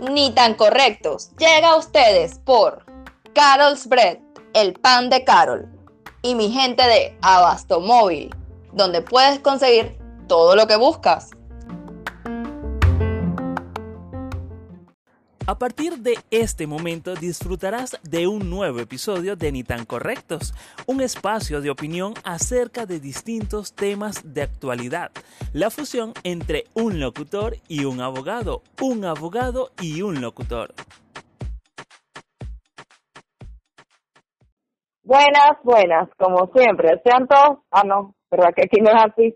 Ni tan correctos. Llega a ustedes por Carol's Bread, el pan de Carol, y mi gente de Abasto Móvil, donde puedes conseguir todo lo que buscas. A partir de este momento disfrutarás de un nuevo episodio de Ni tan Correctos, un espacio de opinión acerca de distintos temas de actualidad, la fusión entre un locutor y un abogado, un abogado y un locutor. Buenas, buenas, como siempre, sean todos, ah no, verdad que aquí no es así.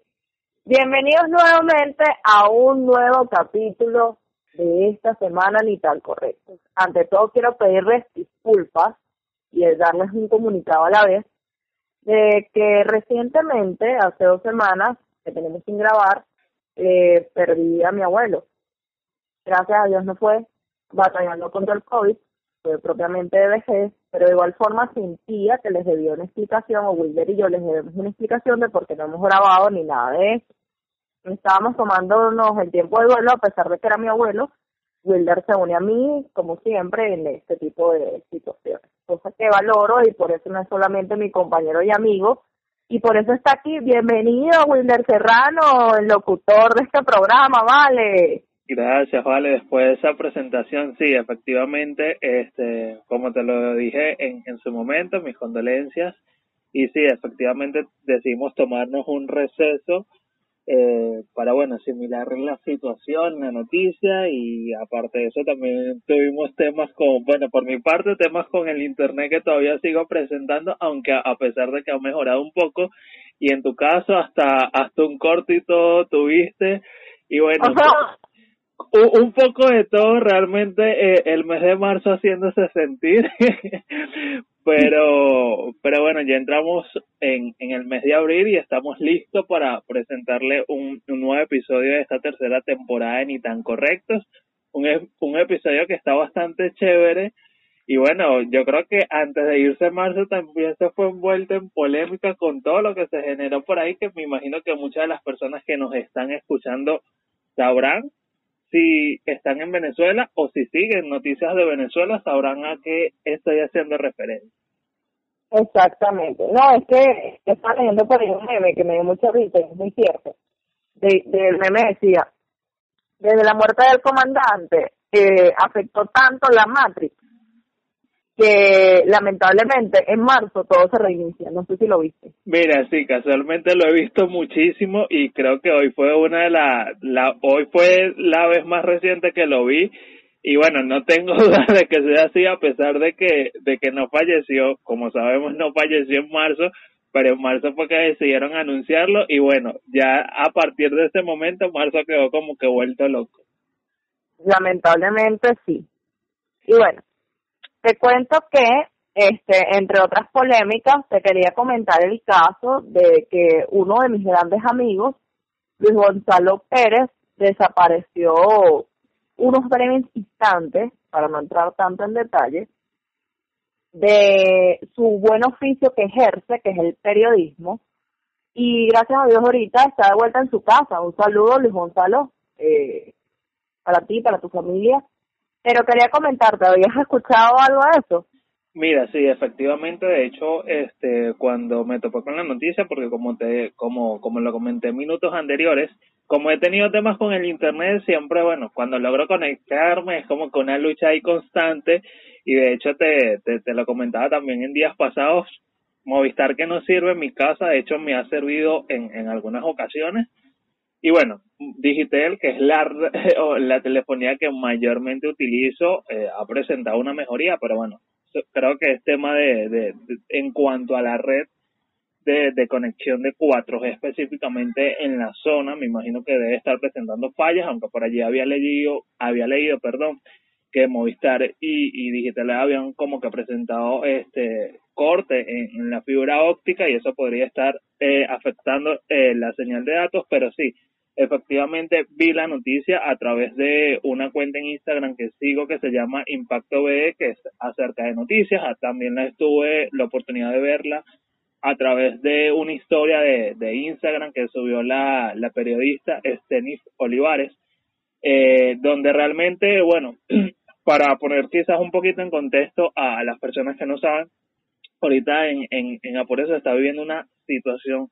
Bienvenidos nuevamente a un nuevo capítulo de esta semana ni tan correctos. Ante todo quiero pedirles disculpas y darles un comunicado a la vez de que recientemente, hace dos semanas que tenemos sin grabar, eh, perdí a mi abuelo. Gracias a Dios no fue batallando contra el COVID, fue propiamente de vejez, pero de igual forma sentía que les debía una explicación, o Wilder y yo les debemos una explicación de por qué no hemos grabado ni nada de eso estábamos tomándonos el tiempo de duelo a pesar de que era mi abuelo, Wilder se une a mí, como siempre, en este tipo de situaciones. Cosa que valoro y por eso no es solamente mi compañero y amigo, y por eso está aquí. Bienvenido, Wilder Serrano, el locutor de este programa, vale. Gracias, vale. Después de esa presentación, sí, efectivamente, este, como te lo dije en, en su momento, mis condolencias. Y sí, efectivamente decidimos tomarnos un receso eh, para, bueno, asimilar la situación, la noticia y aparte de eso también tuvimos temas con, bueno, por mi parte temas con el Internet que todavía sigo presentando, aunque a pesar de que ha mejorado un poco. Y en tu caso hasta, hasta un cortito tuviste. Y bueno, un poco de todo realmente eh, el mes de marzo haciéndose sentir pero pero bueno ya entramos en, en el mes de abril y estamos listos para presentarle un, un nuevo episodio de esta tercera temporada de ni tan correctos. Un, un episodio que está bastante chévere. Y bueno, yo creo que antes de irse marzo también se fue envuelto en polémica con todo lo que se generó por ahí, que me imagino que muchas de las personas que nos están escuchando sabrán si están en Venezuela o si siguen noticias de Venezuela, sabrán a qué estoy haciendo referencia. Exactamente. No, es que está leyendo por ahí un meme que me dio mucha risa es muy cierto. De, del meme decía, desde la muerte del comandante eh, afectó tanto la Matrix que lamentablemente en marzo todo se reinicia. No sé si lo viste. Mira, sí, casualmente lo he visto muchísimo y creo que hoy fue una de las, la, hoy fue la vez más reciente que lo vi y bueno, no tengo duda de que sea así a pesar de que, de que no falleció, como sabemos no falleció en marzo, pero en marzo fue que decidieron anunciarlo y bueno, ya a partir de ese momento marzo quedó como que vuelto loco. Lamentablemente sí. Y bueno, te cuento que, este, entre otras polémicas, te quería comentar el caso de que uno de mis grandes amigos, Luis Gonzalo Pérez, desapareció unos breves instantes, para no entrar tanto en detalle, de su buen oficio que ejerce, que es el periodismo, y gracias a Dios ahorita está de vuelta en su casa. Un saludo, Luis Gonzalo, eh, para ti, para tu familia, pero quería comentarte, ¿habías escuchado algo de eso? Mira, sí, efectivamente, de hecho, este, cuando me topé con la noticia, porque como te, como, como lo comenté en minutos anteriores, como he tenido temas con el internet, siempre, bueno, cuando logro conectarme es como con una lucha ahí constante, y de hecho te, te, te lo comentaba también en días pasados, Movistar que no sirve en mi casa, de hecho me ha servido en, en algunas ocasiones, y bueno, Digitel, que es la, la telefonía que mayormente utilizo, eh, ha presentado una mejoría, pero bueno, creo que es tema de, de, en cuanto a la red de, de conexión de 4G específicamente en la zona, me imagino que debe estar presentando fallas, aunque por allí había leído, había leído, perdón, que Movistar y, y Digital habían como que presentado este corte en, en la fibra óptica y eso podría estar eh, afectando eh, la señal de datos, pero sí, efectivamente vi la noticia a través de una cuenta en Instagram que sigo que se llama Impacto BE, que es acerca de noticias. Ah, también la estuve la oportunidad de verla a través de una historia de, de Instagram que subió la, la periodista Estenis Olivares, eh, donde realmente, bueno, para poner quizás un poquito en contexto a las personas que no saben, ahorita en, en, en Apure se está viviendo una situación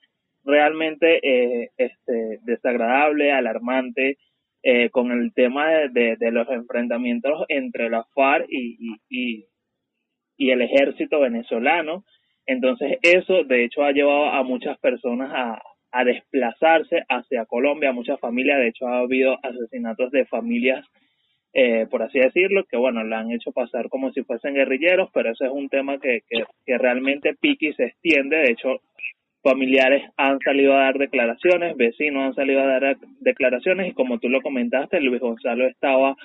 realmente eh, este, desagradable, alarmante, eh, con el tema de, los enfrentamientos entre la FARC y, y, el ejército venezolano, entonces eso de hecho ha llevado a muchas personas a, a desplazarse hacia Colombia, muchas familias, de hecho ha habido asesinatos de familias, eh, por así decirlo, que bueno, la han hecho pasar como si fuesen guerrilleros, pero ese es un tema que, que realmente pique y se extiende, de hecho familiares han salido a dar declaraciones, vecinos han salido a dar declaraciones y como tú lo comentaste, Luis Gonzalo estaba,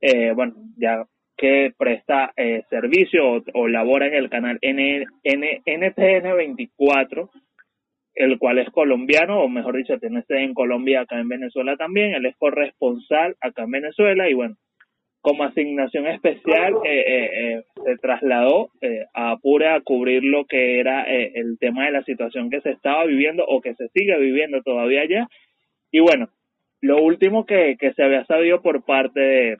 eh, bueno, ya que presta eh, servicio o, labora en el canal N, N, NTN 24, el cual es colombiano, o mejor dicho, tiene sede en Colombia, acá en Venezuela también. Él es corresponsal acá en Venezuela y bueno, como asignación especial eh, eh, eh se trasladó eh, a Apure a cubrir lo que era eh, el tema de la situación que se estaba viviendo o que se sigue viviendo todavía allá. Y bueno, lo último que, que se había sabido por parte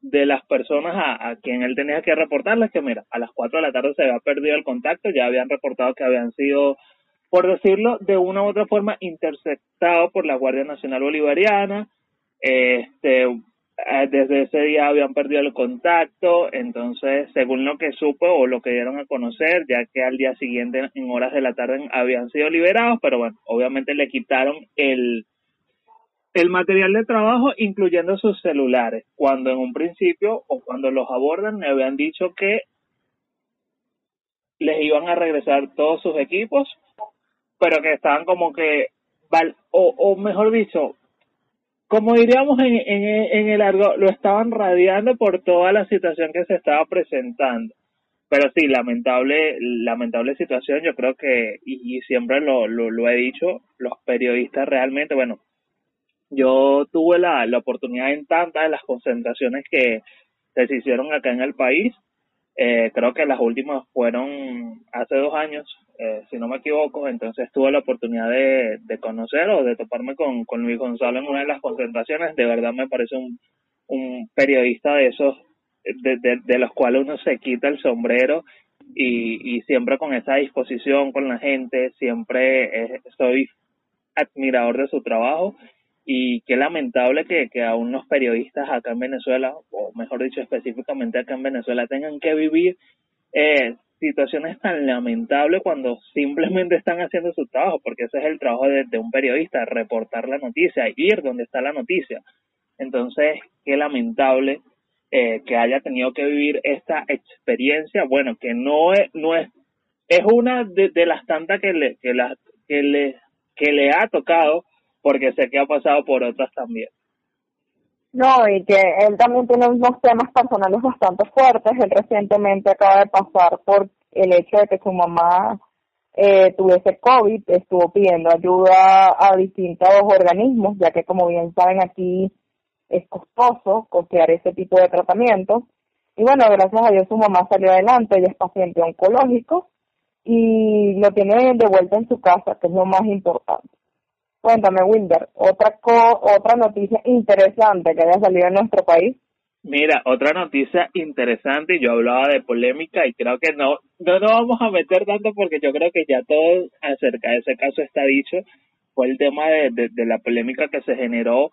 de, las personas a, a, quien él tenía que reportarles que mira, a las 4 de la tarde se había perdido el contacto, ya habían reportado que habían sido, por decirlo de una u otra forma, interceptados por la Guardia Nacional Bolivariana, este, eh, desde ese día habían perdido el contacto, entonces, según lo que supo o lo que dieron a conocer, ya que al día siguiente, en horas de la tarde, habían sido liberados, pero bueno, obviamente le quitaron el, el material de trabajo, incluyendo sus celulares, cuando en un principio o cuando los abordan me habían dicho que les iban a regresar todos sus equipos, pero que estaban como que, o, o mejor dicho, como diríamos en, en, en el argot, lo estaban radiando por toda la situación que se estaba presentando. Pero sí, lamentable, lamentable situación, yo creo que, y, y siempre lo, lo, lo he dicho, los periodistas realmente, bueno, yo tuve la, la oportunidad en tantas de las concentraciones que se hicieron acá en el país. Eh, creo que las últimas fueron hace dos años, eh, si no me equivoco. Entonces tuve la oportunidad de, de conocer o de toparme con, con Luis Gonzalo en una de las concentraciones. De verdad me parece un, un periodista de esos de, de, de los cuales uno se quita el sombrero y, y siempre con esa disposición con la gente, siempre eh, soy admirador de su trabajo y qué lamentable que, que aún los periodistas acá en Venezuela, o mejor dicho específicamente acá en Venezuela, tengan que vivir eh, situaciones tan lamentables cuando simplemente están haciendo su trabajo, porque ese es el trabajo de, de un periodista, reportar la noticia, ir donde está la noticia. Entonces, qué lamentable eh, que haya tenido que vivir esta experiencia, bueno, que no es, no es, es una de, de las tantas que le, que la, que le, que le ha tocado porque sé que ha pasado por otras también. No, y que él también tiene unos temas personales bastante fuertes. Él recientemente acaba de pasar por el hecho de que su mamá eh, tuviese COVID, estuvo pidiendo ayuda a distintos organismos, ya que como bien saben aquí es costoso costear ese tipo de tratamiento. Y bueno, gracias a Dios su mamá salió adelante, ella es paciente oncológico y lo tiene de vuelta en su casa, que es lo más importante. Cuéntame, Wilder, otra co otra noticia interesante que haya salido en nuestro país. Mira, otra noticia interesante, yo hablaba de polémica y creo que no, no nos vamos a meter tanto porque yo creo que ya todo acerca de ese caso está dicho, fue el tema de, de, de la polémica que se generó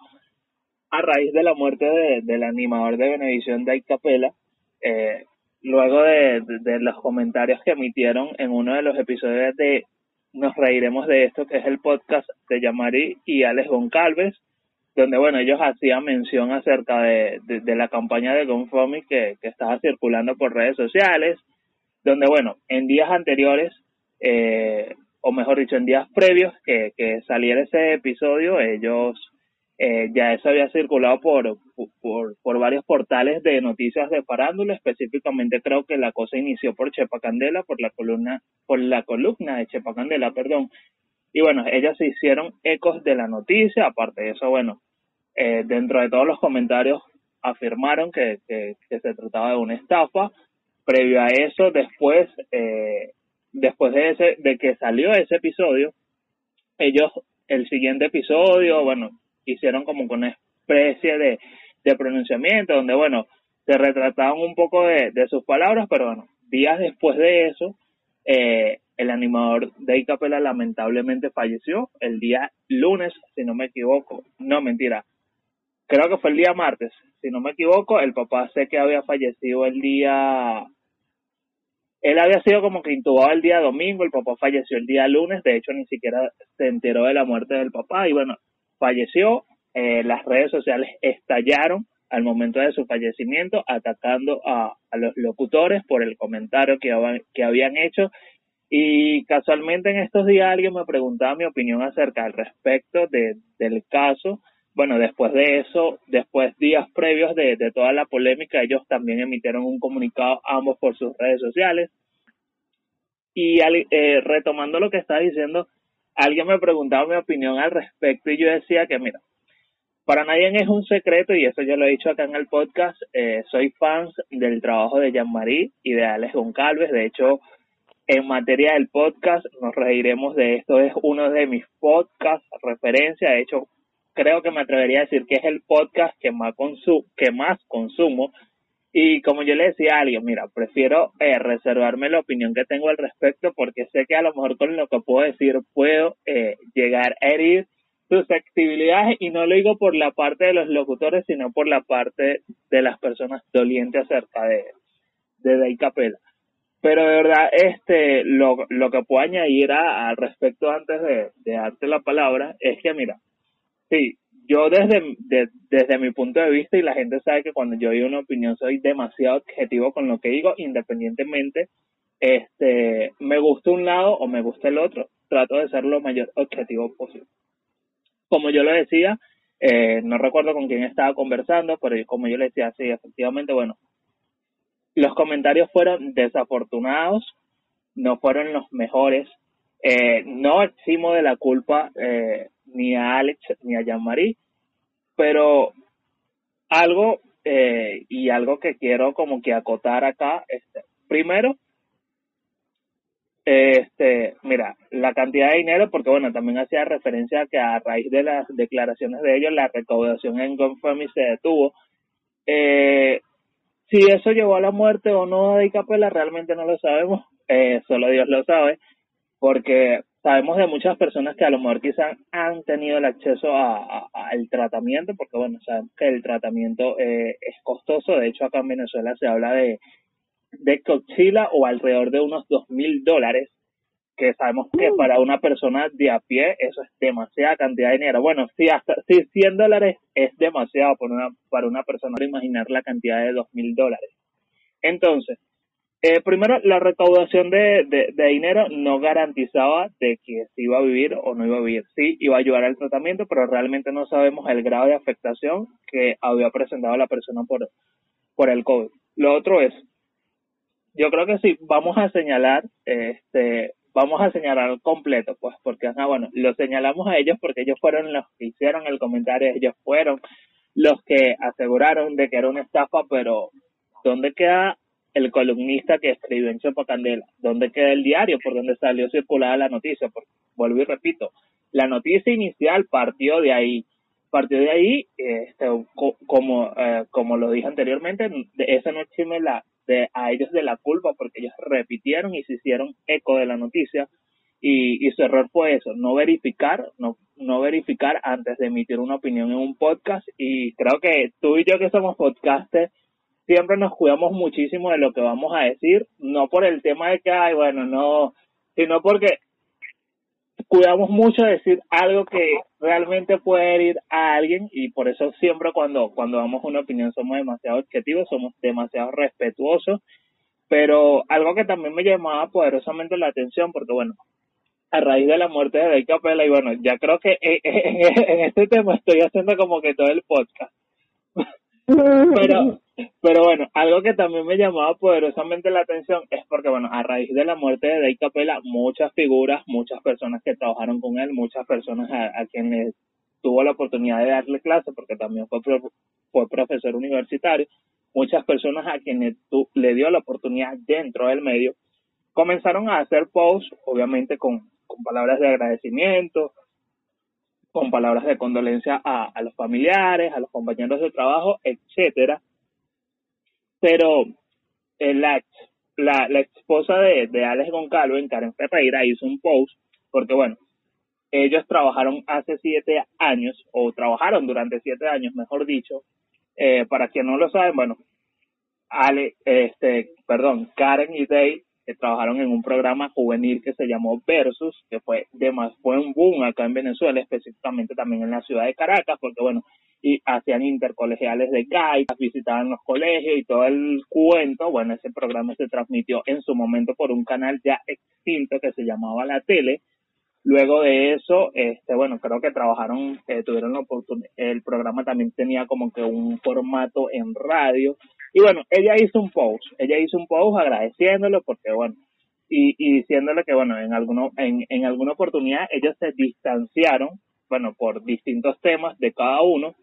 a raíz de la muerte de, del animador de Benevisión de Capela, eh, luego de, de, de los comentarios que emitieron en uno de los episodios de nos reiremos de esto, que es el podcast de Yamari y Alex Goncalves, donde, bueno, ellos hacían mención acerca de, de, de la campaña de GoFundMe que, que estaba circulando por redes sociales, donde, bueno, en días anteriores, eh, o mejor dicho, en días previos que, que saliera ese episodio, ellos eh, ya eso había circulado por, por, por varios portales de noticias de farándula, específicamente creo que la cosa inició por Chepa Candela, por la columna, por la columna de Chepa Candela, perdón. Y bueno, ellas se hicieron ecos de la noticia, aparte de eso, bueno, eh, dentro de todos los comentarios afirmaron que, que, que se trataba de una estafa. Previo a eso, después, eh, después de ese, de que salió ese episodio, ellos, el siguiente episodio, bueno, hicieron como una especie de, de pronunciamiento donde, bueno, se retrataban un poco de, de sus palabras, pero bueno, días después de eso, eh, el animador de Capela lamentablemente falleció el día lunes, si no me equivoco. No, mentira. Creo que fue el día martes, si no me equivoco. El papá sé que había fallecido el día... Él había sido como que intubado el día domingo, el papá falleció el día lunes, de hecho ni siquiera se enteró de la muerte del papá y bueno, falleció, eh, las redes sociales estallaron al momento de su fallecimiento atacando a, los locutores por el comentario que, habían hecho y casualmente en estos días alguien me preguntaba mi opinión acerca al respecto de, del caso. Bueno, después de eso, después días previos de, de toda la polémica, ellos también emitieron un comunicado ambos por sus redes sociales. Y eh, retomando lo que estaba diciendo, alguien me preguntaba mi opinión al respecto y yo decía que, mira, para nadie es un secreto, y eso ya lo he dicho acá en el podcast, eh, soy fan del trabajo de Jean-Marie y de Alex Goncalves. De hecho, en materia del podcast, nos reiremos de esto, es uno de mis podcasts referencia, de hecho, creo que me atrevería a decir que es el podcast que más, consu que más consumo. Y como yo le decía a alguien, mira, prefiero eh, reservarme la opinión que tengo al respecto porque sé que a lo mejor con lo que puedo decir puedo eh, llegar a herir susceptibilidades y no lo digo por la parte de los locutores, sino por la parte de las personas dolientes acerca de, de Day. Pero de verdad, este, lo, lo que puedo añadir al respecto antes de, de, darte la palabra es que, mira, sí, yo desde, desde mi punto de vista, y la gente sabe que cuando yo doy una opinión soy demasiado objetivo con lo que digo, independientemente, este, me gusta un lado o me gusta el otro, trato de ser lo mayor objetivo posible. Como yo lo decía, eh, no recuerdo con quién estaba conversando, pero como yo le decía, sí, efectivamente, bueno, los comentarios fueron desafortunados, no fueron los mejores. Eh, no eximo de la culpa eh, ni a Alex ni a Jean-Marie, pero algo eh, y algo que quiero como que acotar acá, este, primero, este, mira, la cantidad de dinero, porque bueno, también hacía referencia a que a raíz de las declaraciones de ellos, la recaudación en GoFundMe se detuvo. Eh, si eso llevó a la muerte o no de Capela, realmente no lo sabemos, eh, solo Dios lo sabe, porque sabemos de muchas personas que a lo mejor quizás han tenido el acceso al tratamiento, porque bueno, sabemos que el tratamiento eh, es costoso, de hecho acá en Venezuela se habla de, de Cochila o alrededor de unos dos mil dólares, que sabemos que mm. para una persona de a pie eso es demasiada cantidad de dinero. Bueno, si hasta si 100 dólares es demasiado para una, para una persona, imaginar la cantidad de dos mil dólares. Entonces, eh, primero, la recaudación de, de, dinero no garantizaba de que si iba a vivir o no iba a vivir. Sí, iba a ayudar al tratamiento, pero realmente no sabemos el grado de afectación que había presentado la persona por, por el COVID. Lo otro es, yo creo que sí, vamos a señalar este vamos a señalar completo, pues, porque, bueno, lo señalamos a ellos porque ellos fueron los que hicieron el comentario, ellos fueron los que aseguraron de que era una estafa, pero ¿dónde queda el columnista que escribió en Chopa Candela? ¿Dónde queda el diario por donde salió circulada la noticia? Porque, vuelvo y repito, la noticia inicial partió de ahí, partió de ahí, este, como, eh, como lo dije anteriormente, esa no exime la de, a ellos de la culpa porque ellos repitieron y se hicieron eco de la noticia y, y su error fue eso, no verificar, no, no verificar antes de emitir una opinión en un podcast y creo que tú y yo que somos podcasters siempre nos cuidamos muchísimo de lo que vamos a decir, no por el tema de que, ay, bueno, no, sino porque cuidamos mucho de decir algo que realmente puede herir a alguien y por eso siempre cuando, cuando damos una opinión somos demasiado objetivos, somos demasiado respetuosos, pero algo que también me llamaba poderosamente la atención porque bueno, a raíz de la muerte de Dave Capella y bueno, ya creo que en este tema estoy haciendo como que todo el podcast. Pero pero bueno, algo que también me llamaba poderosamente la atención es porque, bueno, a raíz de la muerte de Dave Capella, muchas figuras, muchas personas que trabajaron con él, muchas personas a, quienes tuvo la oportunidad de darle clase, porque también fue, fue profesor universitario, muchas personas a quienes tú, le dio la oportunidad dentro del medio, comenzaron a hacer posts, obviamente con, con palabras de agradecimiento, con palabras de condolencia a, los familiares, a los compañeros de trabajo, etcétera. Pero eh, la, la, esposa de, de Alex Goncalves, Karen Ferreira, hizo un post, porque bueno, ellos trabajaron hace siete años, o trabajaron durante siete años, mejor dicho. Eh, para quien no lo saben, bueno, Ale, este, perdón, Karen y Dave que trabajaron en un programa juvenil que se llamó Versus, que fue de más, fue un boom acá en Venezuela, específicamente también en la ciudad de Caracas, porque bueno, y hacían intercolegiales de gaitas, visitaban los colegios y todo el cuento, bueno, ese programa se transmitió en su momento por un canal ya extinto que se llamaba La Tele, Luego de eso, este, bueno, creo que trabajaron, eh, tuvieron la oportunidad, el programa también tenía como que un formato en radio. Y bueno, ella hizo un post, ella hizo un post agradeciéndolo porque, bueno, y, y diciéndole que, bueno, en, alguno, en, en alguna oportunidad ellos se distanciaron, bueno, por distintos temas de cada uno,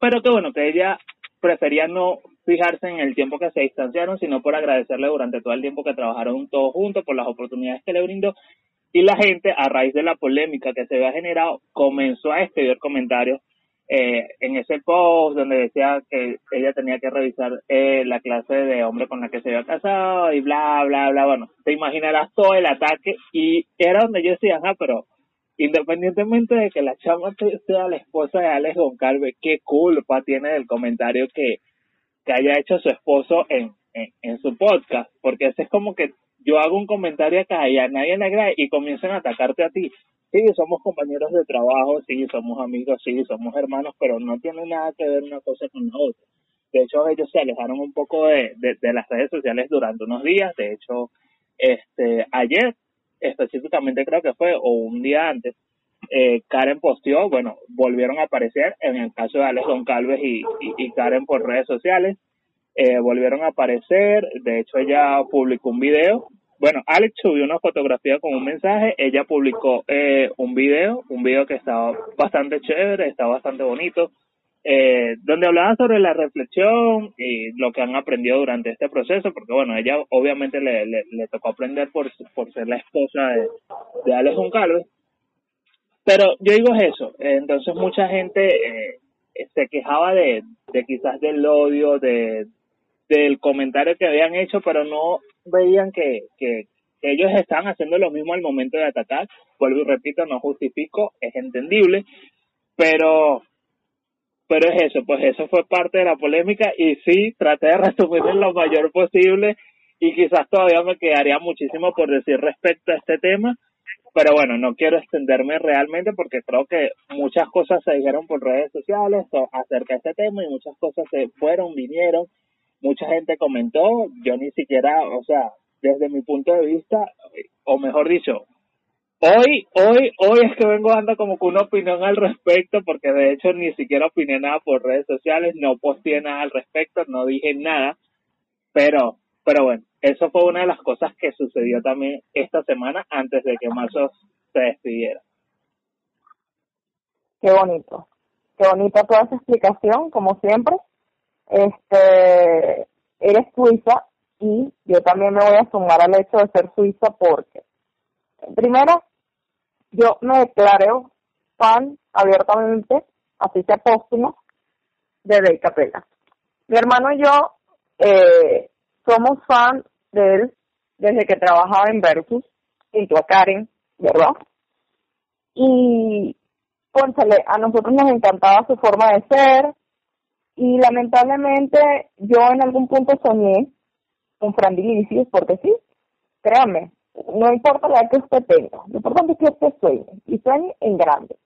pero que, bueno, que ella prefería no fijarse en el tiempo que se distanciaron, sino por agradecerle durante todo el tiempo que trabajaron todos juntos, por las oportunidades que le brindó. Y la gente, a raíz de la polémica que se había generado, comenzó a escribir comentarios eh, en ese post donde decía que ella tenía que revisar eh, la clase de hombre con la que se había casado y bla, bla, bla. Bueno, te imaginarás todo el ataque y era donde yo decía, ah, pero independientemente de que la chama sea la esposa de Alex Goncalves, qué culpa tiene del comentario que, que haya hecho su esposo en, en, en su podcast, porque ese es como que yo hago un comentario acá y a nadie le agrada y comienzan a atacarte a ti. Sí, somos compañeros de trabajo, sí, somos amigos, sí, somos hermanos, pero no tiene nada que ver una cosa con la otra. De hecho, ellos se alejaron un poco de, de, las redes sociales durante unos días. De hecho, este ayer, específicamente creo que fue, o un día antes, eh, Karen posteó, bueno, volvieron a aparecer en el caso de Alex Goncalves y, y, Karen por redes sociales. Eh, volvieron a aparecer, de hecho ella publicó un video bueno, Alex subió una fotografía con un mensaje, ella publicó eh, un video, un video que estaba bastante chévere, está bastante bonito, eh, donde hablaba sobre la reflexión y lo que han aprendido durante este proceso, porque bueno, ella obviamente le, tocó aprender por, por ser la esposa de, Alex Goncalves, pero yo digo eso, entonces mucha gente eh, se quejaba de, de quizás del odio, de, del comentario que habían hecho, pero no veían que, que, ellos estaban haciendo lo mismo al momento de atacar. Vuelvo y repito, no justifico, es entendible, pero pero es eso, pues eso fue parte de la polémica y sí, traté de resumir lo mayor posible y quizás todavía me quedaría muchísimo por decir respecto a este tema, pero bueno, no quiero extenderme realmente porque creo que muchas cosas se dijeron por redes sociales acerca de este tema y muchas cosas se fueron, vinieron mucha gente comentó, yo ni siquiera, o sea, desde mi punto de vista, o mejor dicho, hoy, hoy, hoy es que vengo dando como que una opinión al respecto, porque de hecho ni siquiera opiné nada por redes sociales, no posteé nada al respecto, no dije nada, pero, pero bueno, eso fue una de las cosas que sucedió también esta semana antes de que Mazos se despidiera. Qué bonito, qué bonita toda esa explicación, como siempre este, eres suiza y yo también me voy a sumar al hecho de ser suiza porque, primero, yo me declaro fan abiertamente, así sea póstumo, de Dave Capella. Mi hermano y yo eh, somos fan de él desde que trabajaba en Versus, junto a Karen, ¿verdad? Y, pónsale, a nosotros nos encantaba su forma de ser, y lamentablemente yo en algún punto soñé con Fran Dilicius, porque sí, créanme, no importa la edad que usted tenga, lo importante es que usted sueñe, y sueñe en grande.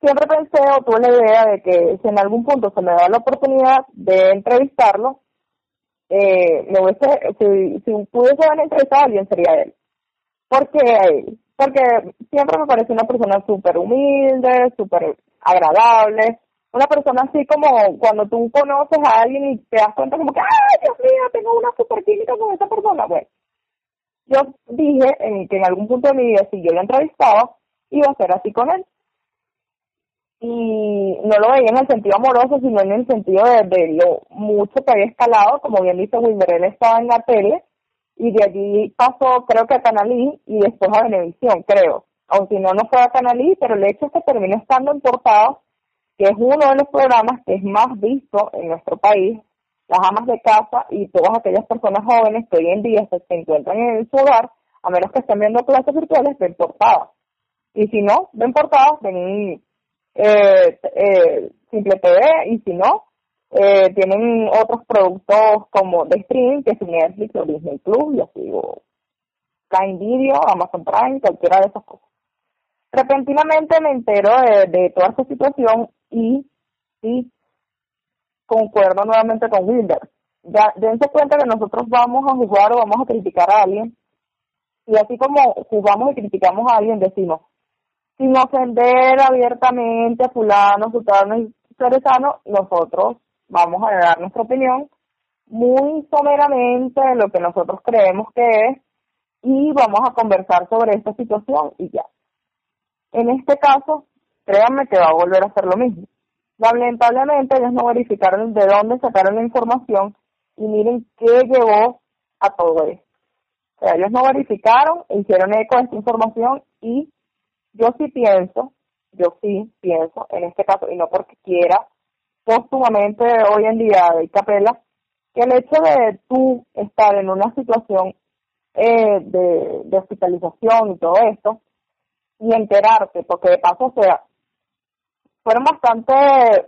Siempre pensé o tuve la idea de que si en algún punto se me da la oportunidad de entrevistarlo, eh, me hubiese, si, si pudiese haber entrevistado a alguien sería él. ¿Por qué a él? Porque siempre me parece una persona súper humilde, súper agradable, una persona así como cuando tú conoces a alguien y te das cuenta como que, ¡ay, Dios mío, tengo una super química con esa persona! Bueno, yo dije en, que en algún punto de mi vida, si yo lo entrevistaba, iba a ser así con él. Y no lo veía en el sentido amoroso, sino en el sentido de, lo mucho que había escalado. Como bien dice Wilmer, él estaba en la tele y de allí pasó creo que a Canalí y después a Venevisión, creo. O si no, no fue a Canalí, pero el hecho es que terminó estando en que es uno de los programas que es más visto en nuestro país, las amas de casa y todas aquellas personas jóvenes que hoy en día se, encuentran en su hogar, a menos que estén viendo clases virtuales, ven portadas. Y si no, ven portadas, ven eh, eh, Simple TV, y si no, eh, tienen otros productos como de streaming, que es Netflix o Disney Plus, y así, o Prime Video, Amazon Prime, cualquiera de esas cosas. Repentinamente me entero de, toda esta situación y sí concuerdo nuevamente con Wilder. Ya dense cuenta que nosotros vamos a jugar o vamos a criticar a alguien y así como jugamos y criticamos a alguien decimos sin ofender abiertamente a fulano, sultano y cerezano, nosotros vamos a dar nuestra opinión muy someramente de lo que nosotros creemos que es y vamos a conversar sobre esta situación y ya. En este caso, créanme que va a volver a hacer lo mismo. Lamentablemente ellos no verificaron de dónde sacaron la información y miren qué llevó a todo esto. O sea, ellos no verificaron, hicieron eco de esta información y yo sí pienso, yo sí pienso, en este caso, y no porque quiera, póstumamente hoy en día de Capela, que el hecho de tú estar en una situación eh, de, de hospitalización y todo esto, y enterarte, porque de paso, o sea, fueron bastante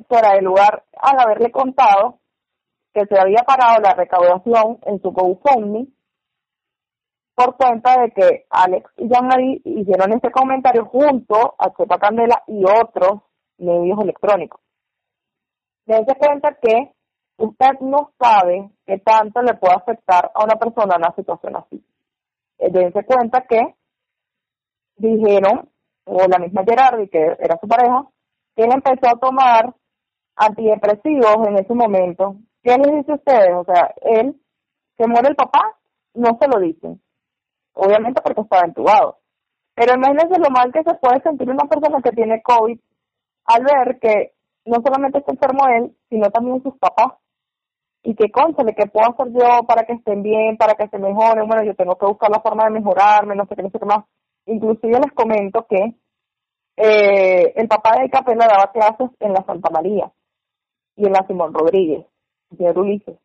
fuera de lugar al haberle contado que se había parado la recaudación en su GoFundMe por cuenta de que Alex y Jean-Marie hicieron ese comentario junto a Chepa Candela y otros medios electrónicos. Dense cuenta que usted no sabe qué tanto le puede afectar a una persona una situación así. Eh, dense cuenta que dijeron, o la misma Gerardi, que era su pareja, que él empezó a tomar antidepresivos en ese momento. ¿Qué les dice a ustedes? O sea, él, se muere el papá, no se lo dicen. Obviamente porque estaba entubado. Pero imagínense lo mal que se puede sentir una persona que tiene COVID al ver que no solamente está enfermo él, sino también sus papás. Y que conchale, ¿qué puedo hacer yo para que estén bien, para que se mejoren? Bueno, yo tengo que buscar la forma de mejorarme, no sé qué, no sé qué más. Inclusive les comento que eh, el papá de Capela daba clases en la Santa María y en la Simón Rodríguez, de Ulises.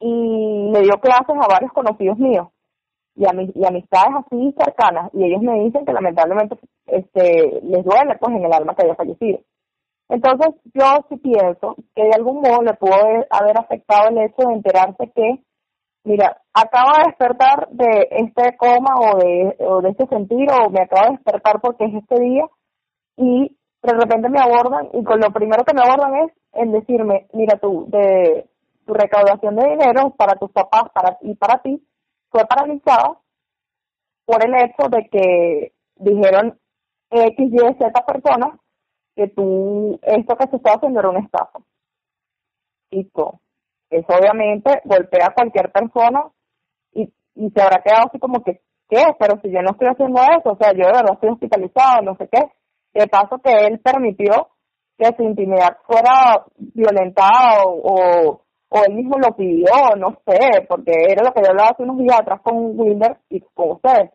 Y le dio clases a varios conocidos míos y, a y amistades así cercanas. Y ellos me dicen que lamentablemente este les duele pues en el alma que haya fallecido. Entonces yo sí pienso que de algún modo le pudo haber afectado el hecho de enterarse que mira, acabo de despertar de este coma o de, o de este sentir o me acabo de despertar porque es este día y de repente me abordan y con lo primero que me abordan es en decirme, mira tú, de tu recaudación de dinero para tus papás para y para ti fue paralizada por el hecho de que dijeron X, Y, Z personas que tú, esto que se estaba haciendo era una estafa. Y todo. Eso obviamente golpea a cualquier persona y, y se habrá quedado así como que, ¿qué? Pero si yo no estoy haciendo eso, o sea, yo de verdad estoy hospitalizado, no sé qué. De paso que él permitió que su intimidad fuera violentada o, o, él mismo lo pidió, no sé, porque era lo que yo hablaba hace unos días atrás con Wilder y con ustedes,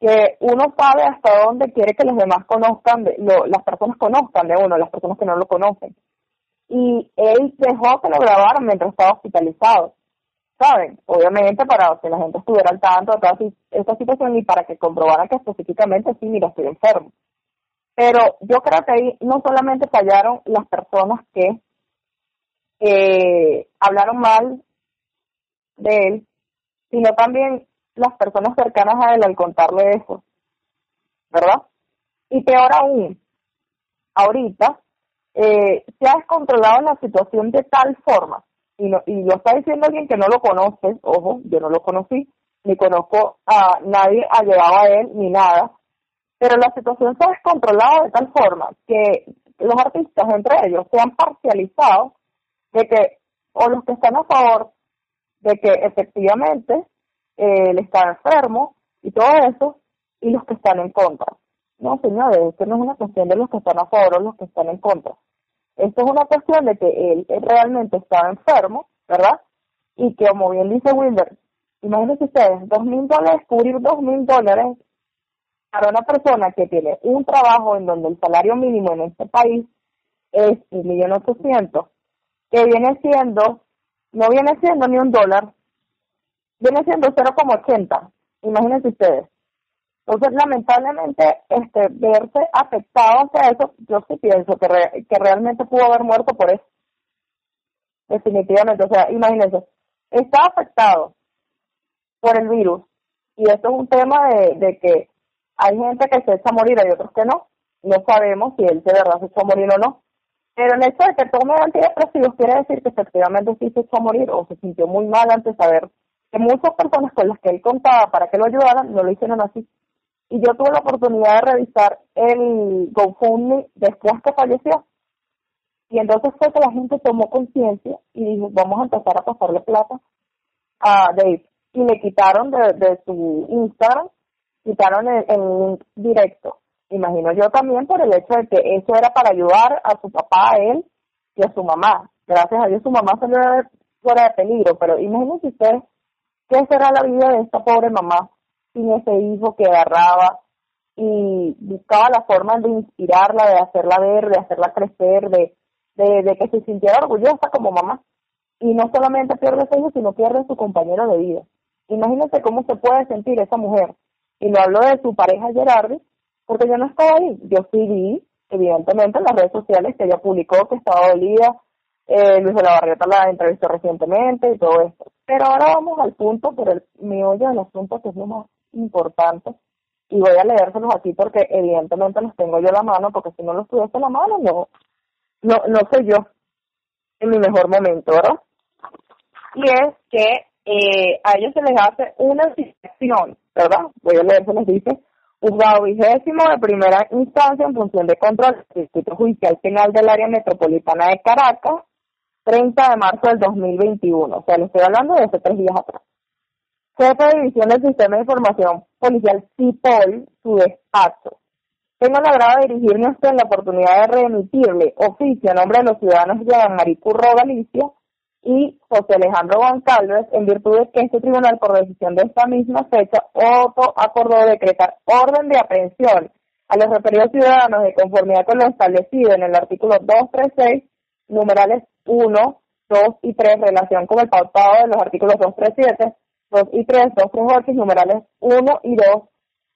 que uno sabe hasta dónde quiere que los demás conozcan, de, lo, las personas conozcan de uno, las personas que no lo conocen y él dejó que lo grabaran mientras estaba hospitalizado, ¿saben? Obviamente para que la gente estuviera al tanto de toda esta situación y para que comprobaran que específicamente sí, mira, estoy enfermo. Pero yo creo que ahí no solamente fallaron las personas que eh, hablaron mal de él, sino también las personas cercanas a él al contarle eso, ¿verdad? Y peor aún, ahorita eh, se ha descontrolado la situación de tal forma, y, no, y lo está diciendo alguien que no lo conoce, ojo, yo no lo conocí, ni conozco a nadie allegado a él, ni nada, pero la situación se ha descontrolado de tal forma que los artistas entre ellos se han parcializado de que, o los que están a favor de que efectivamente eh, él está enfermo y todo eso, y los que están en contra. No, señores, esto no es una cuestión de los que están a favor o los que están en contra. Esto es una cuestión de que él, realmente estaba enfermo, ¿verdad? Y que, como bien dice Wilder, Imagínense ustedes, dos mil dólares, cubrir dos mil dólares para una persona que tiene un trabajo en donde el salario mínimo en este país es un millón ochocientos, que viene siendo, no viene siendo ni un dólar, viene siendo 0,80. Imagínense ustedes. Entonces, lamentablemente, este, verse afectado hacia eso, yo sí pienso que, que realmente pudo haber muerto por eso. Definitivamente, o sea, imagínense, está afectado por el virus y esto es un tema de, de que hay gente que se echa a morir, hay otros que no. No sabemos si él de verdad se echó a morir o no. Pero el hecho de que tome antidepresivos quiere decir que efectivamente sí se echó a morir o se sintió muy mal antes de saber que muchas personas con las que él contaba para que lo ayudaran no lo hicieron así. Y yo tuve la oportunidad de revisar el GoFundMe después que falleció. Y entonces fue que la gente tomó conciencia y dijo, vamos a empezar a pasarle plata a Dave. Y le quitaron de, de su Instagram, quitaron el, el directo. Imagino yo también por el hecho de que eso era para ayudar a su papá, a él y a su mamá. Gracias a Dios su mamá salió fuera de peligro, pero imagínense ustedes qué será la vida de esta pobre mamá sin ese hijo que agarraba y buscaba la forma de inspirarla, de hacerla ver, de hacerla crecer, de, de, que se sintiera orgullosa como mamá. Y no solamente pierde ese hijo, sino pierde su compañero de vida. Imagínense cómo se puede sentir esa mujer. Y lo hablo de su pareja Gerardi, porque yo no estaba ahí. Yo sí vi, evidentemente, en las redes sociales que ella publicó que estaba dolida. Eh, Luis de la Barrieta la entrevistó recientemente y todo esto. Pero ahora vamos al punto, por el meollo del asunto que es lo más importante. Y voy a leérselos aquí porque evidentemente los tengo yo a la mano, porque si no los tuviese a la mano, no, no, no soy yo en mi mejor momento, ¿verdad? Y es que eh, a ellos se les hace una inspección, ¿verdad? Voy a leérselos, dice, juzgado vigésimo de primera instancia en función de control del Distrito Judicial Penal del Área Metropolitana de Caracas, 30 de marzo del 2021. O sea, le estoy hablando de hace tres días atrás jefe de división del Sistema de Información Policial CIPOL, su despacho. Tengo la agrado de dirigirme a usted en la oportunidad de remitirle oficio a nombre de los ciudadanos de Maricurro Galicia y José Alejandro Goncalves, en virtud de que este tribunal, por decisión de esta misma fecha, otro acordó decretar orden de aprehensión a los referidos ciudadanos de conformidad con lo establecido en el artículo 236, numerales 1, 2 y 3, en relación con el pautado de los artículos 237 2 y 3, 2, 3, 8, numerales 1 y 2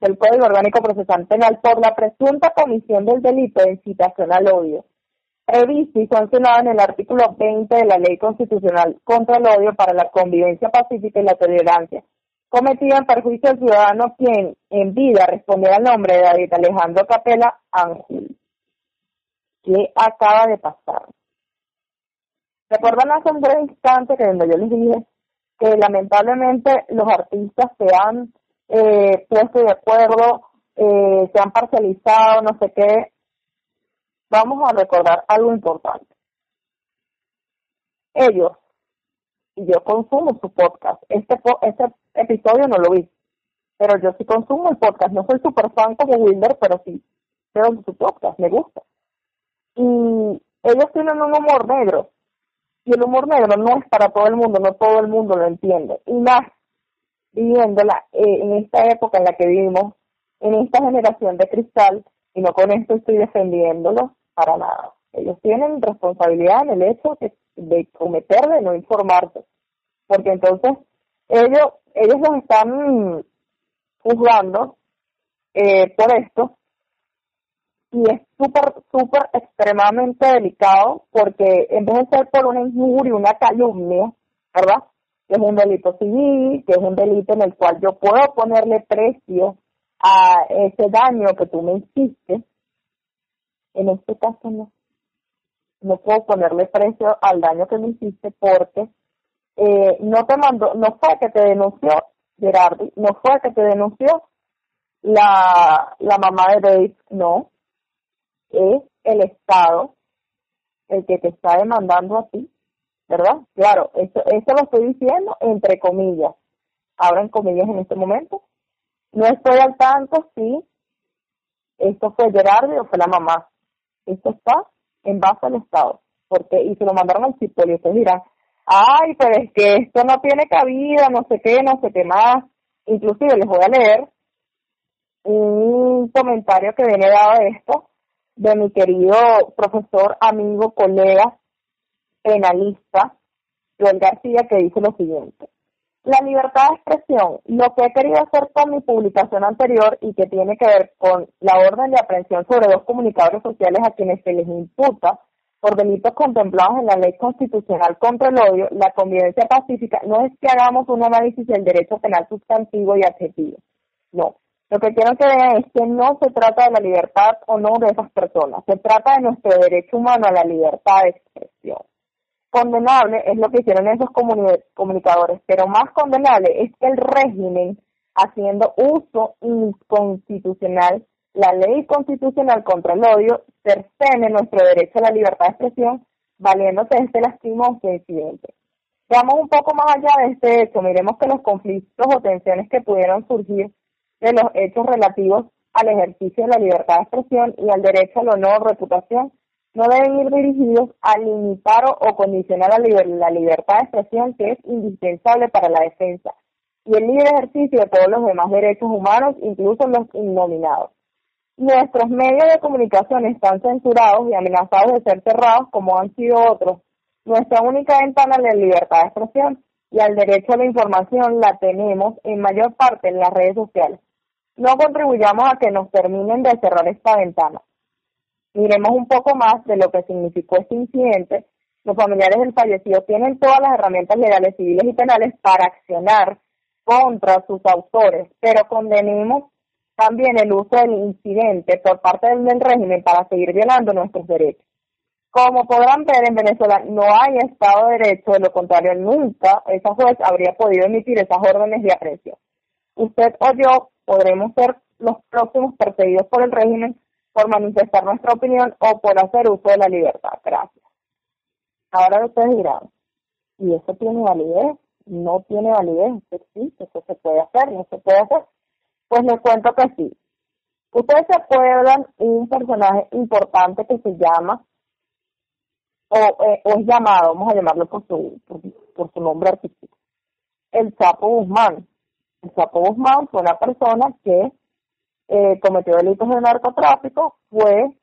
del Código Orgánico Procesal Penal por la presunta comisión del delito de incitación al odio, previsto y sancionado en el artículo 20 de la Ley Constitucional contra el Odio para la Convivencia Pacífica y la Tolerancia, cometida en perjuicio del ciudadano quien en vida respondiera al nombre de David Alejandro Capela Ángel. ¿Qué acaba de pasar? ¿Recuerdan hace un breve instante que cuando yo les dije que lamentablemente los artistas se han eh, puesto de acuerdo, eh, se han parcializado, no sé qué. Vamos a recordar algo importante. Ellos, y yo consumo su podcast, este, este episodio no lo vi, pero yo sí consumo el podcast, no soy super fan como Wilder, pero sí veo su podcast, me gusta. Y ellos tienen un humor negro, y el humor negro no es para todo el mundo, no todo el mundo lo entiende. Y más viviéndola eh, en esta época en la que vivimos, en esta generación de cristal, y no con esto estoy defendiéndolo para nada. Ellos tienen responsabilidad en el hecho de, de cometer, de no informarse. Porque entonces ellos, ellos los están juzgando eh, por esto y es súper, súper extremadamente delicado porque en vez de ser por una injuria, una calumnia, ¿verdad? Que es un delito civil, que es un delito en el cual yo puedo ponerle precio a ese daño que tú me hiciste, en este caso no. No puedo ponerle precio al daño que me hiciste porque eh, no te mandó, no fue que te denunció Gerardi, no fue que te denunció la, la mamá de Dave, no, es el Estado el que te está demandando a ti, ¿verdad? Claro, eso, eso lo estoy diciendo entre comillas, en comillas en este momento. No estoy al tanto si esto fue Gerardo o fue la mamá. Esto está en base al Estado, porque y se lo mandaron al CIPOL y ustedes dirán, ay, pero es que esto no tiene cabida, no sé qué, no sé qué más. Inclusive les voy a leer un comentario que viene dado de esto de mi querido profesor, amigo, colega, penalista, Joel García, que dice lo siguiente. La libertad de expresión, lo que he querido hacer con mi publicación anterior y que tiene que ver con la orden de aprehensión sobre dos comunicadores sociales a quienes se les imputa por delitos contemplados en la ley constitucional contra el odio, la convivencia pacífica, no es que hagamos un análisis del derecho penal sustantivo y adjetivo. No. Lo que quiero que vean es que no se trata de la libertad o no de esas personas, se trata de nuestro derecho humano a la libertad de expresión. Condenable es lo que hicieron esos comunicadores, pero más condenable es que el régimen, haciendo uso inconstitucional la ley constitucional contra el odio cercene nuestro derecho a la libertad de expresión, valiéndose de este lastimoso incidente. Veamos un poco más allá de este hecho, miremos que los conflictos o tensiones que pudieron surgir de los hechos relativos al ejercicio de la libertad de expresión y al derecho al honor reputación no deben ir dirigidos a limitar o, condicionar la libertad de expresión que es indispensable para la defensa y el libre ejercicio de todos los demás derechos humanos, incluso los innominados. Nuestros medios de comunicación están censurados y amenazados de ser cerrados como han sido otros. Nuestra única ventana a la libertad de expresión y al derecho a la información la tenemos en mayor parte en las redes sociales. No contribuyamos a que nos terminen de cerrar esta ventana. Miremos un poco más de lo que significó este incidente. Los familiares del fallecido tienen todas las herramientas legales, civiles y penales para accionar contra sus autores, pero condenemos también el uso del incidente por parte del régimen para seguir violando nuestros derechos. Como podrán ver, en Venezuela no hay Estado de Derecho, de lo contrario, nunca esa juez habría podido emitir esas órdenes de aprehensión. Usted o yo podremos ser los próximos perseguidos por el régimen por manifestar nuestra opinión o por hacer uso de la libertad. Gracias. Ahora ustedes dirán, ¿y eso tiene validez? No tiene validez, sí, eso se puede hacer, no se puede hacer. Pues les cuento que sí. Ustedes se acuerdan un personaje importante que se llama, o, eh, es llamado, vamos a llamarlo por su, por, su nombre artístico, el Chapo Guzmán. Chapo Guzmán fue una persona que eh, cometió delitos de narcotráfico, fue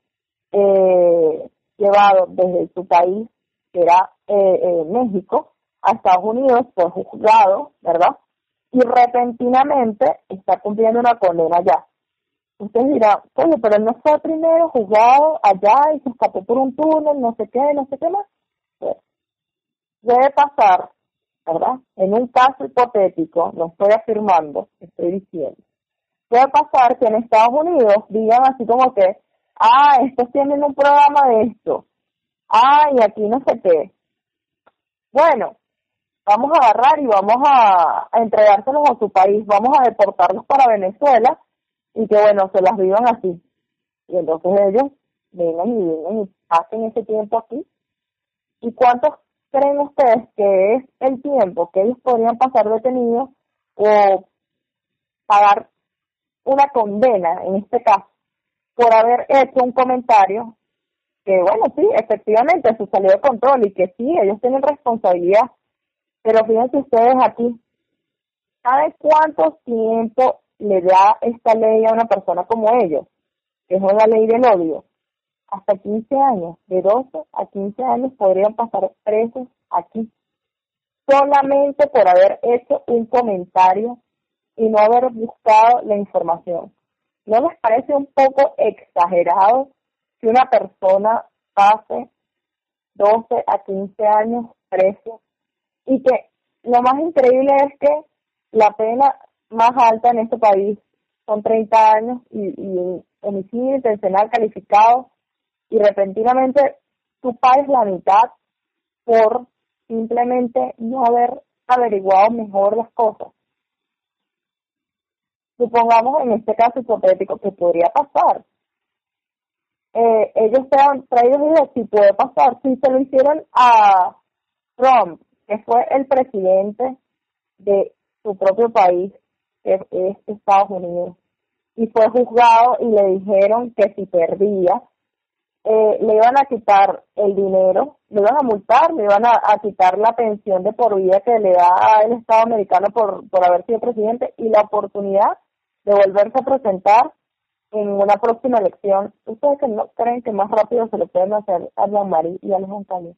eh, llevado desde su país, que era eh, México, a Estados Unidos, fue juzgado, ¿verdad? y repentinamente está cumpliendo una condena allá. Usted dirá, oye, pero él no fue primero juzgado allá y se escapó por un túnel, no sé qué, no sé qué más. Pues, debe pasar, ¿verdad? En un caso hipotético, no estoy afirmando, estoy diciendo, puede pasar que en Estados Unidos digan así como que, ah, estos tienen un programa de esto, ah, aquí no sé qué. Bueno, vamos a agarrar y vamos a, entregárselos a su país, vamos a deportarlos para Venezuela y que bueno, se las vivan así. Y entonces ellos vengan y vengan y pasen ese tiempo aquí. ¿Y cuántos creen ustedes que es el tiempo que ellos podrían pasar detenidos o pagar una condena, en este caso, por haber hecho un comentario que, bueno, sí, efectivamente se salió de control y que sí, ellos tienen responsabilidad pero fíjense ustedes aquí, ¿sabe cuánto tiempo le da esta ley a una persona como ellos? Que es una ley del odio. Hasta 15 años, de 12 a 15 años podrían pasar presos aquí. Solamente por haber hecho un comentario y no haber buscado la información. ¿No les parece un poco exagerado que una persona pase 12 a 15 años preso y que lo más increíble es que la pena más alta en este país son 30 años y, y homicidio intencional calificado y repentinamente tú pagues la mitad por simplemente no haber averiguado mejor las cosas. Supongamos en este caso hipotético que podría pasar. Eh, ellos sean traídos y si puede pasar. Si se lo hicieron a Trump que fue el presidente de su propio país, que es Estados Unidos, y fue juzgado y le dijeron que si perdía, eh, le iban a quitar el dinero, le iban a multar, le iban a, quitar la pensión de por vida que le da el Estado americano por, por haber sido presidente y la oportunidad de volverse a presentar en una próxima elección. ¿Ustedes que no creen que más rápido se le pueden hacer a Jean-Marie y a los González?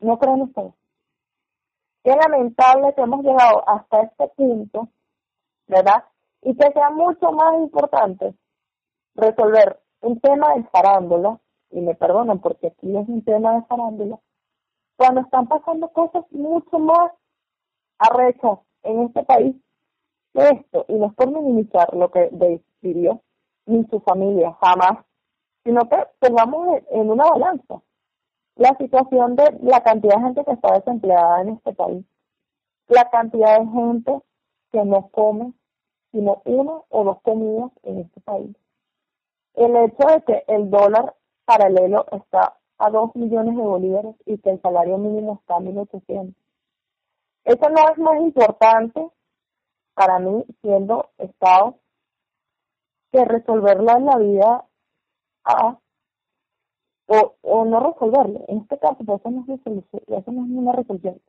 ¿No creen ustedes? Qué lamentable que hemos llegado hasta este punto, ¿verdad? Y que sea mucho más importante resolver un tema de farándula, y me perdonan porque aquí es un tema de farándula, cuando están pasando cosas mucho más arrechas en este país que esto, y no es por minimizar lo que decidió ni su familia, jamás, sino que pongamos en una balanza la situación de la cantidad de gente que está desempleada en este país, la cantidad de gente que no come sino una o dos comidas en este país, el hecho de que el dólar paralelo está a 2 millones de bolívares y que el salario mínimo está a 1.800. Eso no es más importante para mí, siendo Estado, que resolverla en la vida a, o, o no resolverlo. En este caso, eso no, es eso no es una resolución.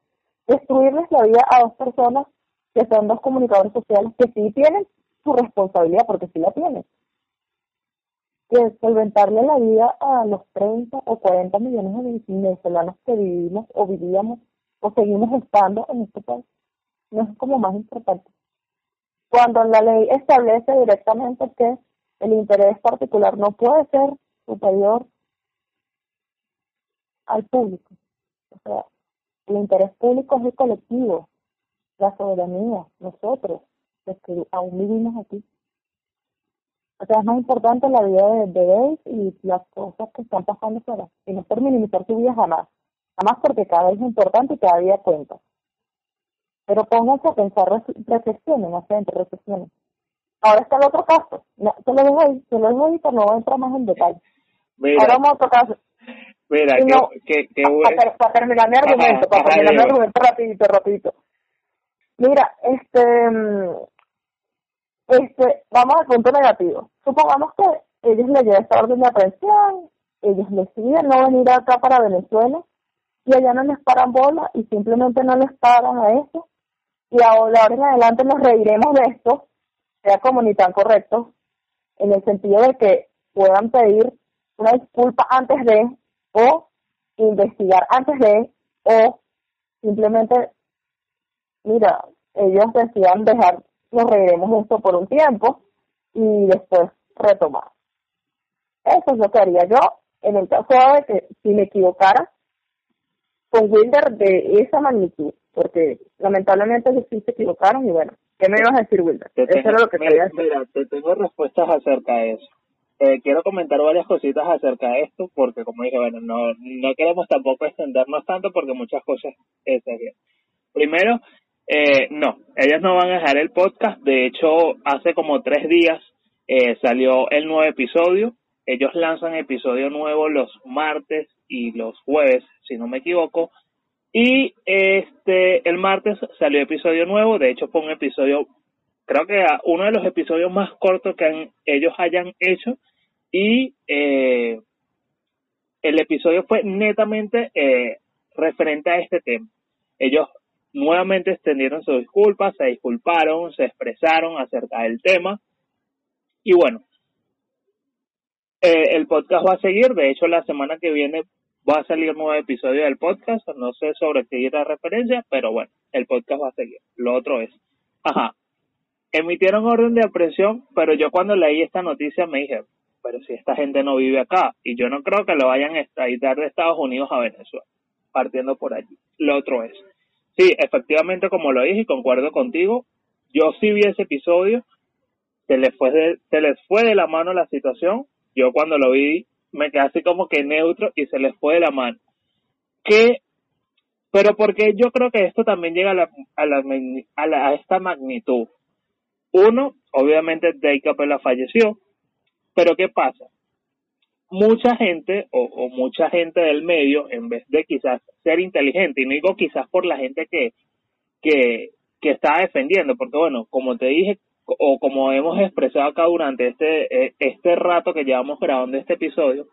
Destruirles la vida a dos personas que son dos comunicadores sociales que sí tienen su responsabilidad, porque sí la tienen que solventarle la vida a los 30 o 40 millones de venezolanos que vivimos o vivíamos o seguimos estando en este país. No es como más importante. Cuando la ley establece directamente que el interés particular no puede ser superior al público. O sea, el interés público es el colectivo, la soberanía, nosotros, los que aún vivimos aquí. O sea, es más importante la vida de, bebés y las cosas que están pasando fuera. Y no por minimizar su vida jamás. Jamás porque cada vez es importante y cada día cuenta. Pero pónganse a pensar, reflexionen, hacia entre reflexionen. Ahora está el otro caso. No, te lo dejo ahí, te lo dejo ahí, pero no entro más en detalle. Mira, Ahora vamos a otro caso. Mira, que, que, para, para, terminar mi argumento, para terminar mi argumento rapidito, rapidito. Mira, este mm, este, vamos al punto negativo. Supongamos que ellos le llevan esta orden de aprehensión, ellos deciden no venir acá para Venezuela y allá no les paran bola y simplemente no les paran a eso. Y ahora en adelante nos reiremos de esto, sea como ni tan correcto, en el sentido de que puedan pedir una disculpa antes de, o investigar antes de, o simplemente, mira, ellos decían dejar nos reiremos esto por un tiempo y después retomar. Eso es lo que haría yo en el caso de que si me equivocara con Wilder de esa magnitud, porque lamentablemente sí se equivocaron y bueno, ¿qué me ibas a decir Wilder? eso era lo que quería decir. Mira, te tengo respuestas acerca de eso. Eh, quiero comentar varias cositas acerca de esto, porque como dije, bueno, no, no queremos tampoco extendernos tanto porque muchas cosas eh, serían. Primero, eh, no, ellos no van a dejar el podcast. De hecho, hace como tres días eh, salió el nuevo episodio. Ellos lanzan episodio nuevo los martes y los jueves, si no me equivoco. Y este, el martes salió episodio nuevo. De hecho, fue un episodio, creo que uno de los episodios más cortos que ellos hayan hecho. Y eh, el episodio fue netamente eh, referente a este tema. Ellos nuevamente extendieron sus disculpas, se disculparon, se expresaron acerca del tema. Y bueno, eh, el podcast va a seguir. De hecho, la semana que viene va a salir un nuevo episodio del podcast. No sé sobre qué la referencia, pero bueno, el podcast va a seguir. Lo otro es, ajá, emitieron orden de aprehensión, pero yo cuando leí esta noticia me dije, pero si esta gente no vive acá, y yo no creo que lo vayan a extraditar de Estados Unidos a Venezuela, partiendo por allí. Lo otro es, Sí, efectivamente, como lo dije y concuerdo contigo, yo sí vi ese episodio, se les fue de, se les fue de la mano la situación, yo cuando lo vi me quedé así como que neutro y se les fue de la mano. Que, pero porque yo creo que esto también llega a, la, a, la, a, la, a esta magnitud. Uno, obviamente Dave Capella falleció, pero ¿qué pasa? mucha gente o, mucha gente del medio, en vez de quizás ser inteligente, y no digo quizás por la gente que, que, está defendiendo, porque bueno, como te dije, o como hemos expresado acá durante este, eh, este rato que llevamos grabando este episodio,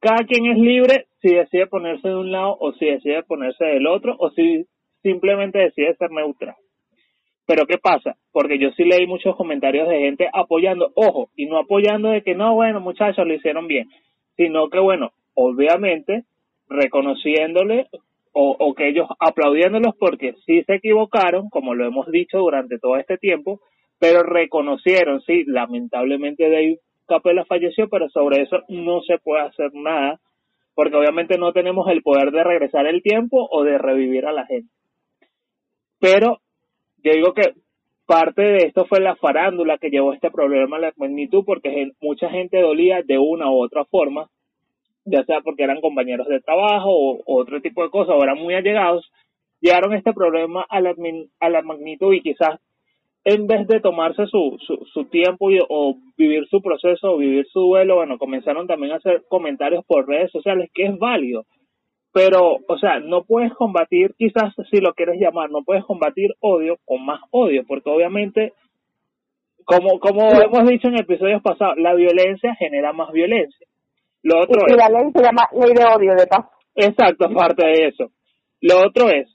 cada quien es libre si decide ponerse de un lado o si decide ponerse del otro o si simplemente decide ser neutral. Pero ¿qué pasa? Porque yo sí leí muchos comentarios de gente apoyando, ojo, y no apoyando de que no, bueno, muchachos, lo hicieron bien, sino que, bueno, obviamente reconociéndole o, que ellos aplaudiéndolos porque sí se equivocaron, como lo hemos dicho durante todo este tiempo, pero reconocieron, sí, lamentablemente Dave Capella falleció, pero sobre eso no se puede hacer nada, porque obviamente no tenemos el poder de regresar el tiempo o de revivir a la gente. Pero yo digo que parte de esto fue la farándula que llevó este problema a la magnitud, porque mucha gente dolía de una u otra forma, ya sea porque eran compañeros de trabajo o, otro tipo de cosas, o eran muy allegados, llegaron este problema a la, a la magnitud y quizás en vez de tomarse su, su, su tiempo y, o vivir su proceso o vivir su duelo, bueno, comenzaron también a hacer comentarios por redes sociales, que es válido. Pero, o sea, no puedes combatir, quizás si lo quieres llamar, no puedes combatir odio con más odio, porque obviamente, como, como hemos dicho en episodios pasados, la violencia genera más violencia. Lo otro y la ley se llama ley de odio, de paz. Exacto, aparte de eso. Lo otro es,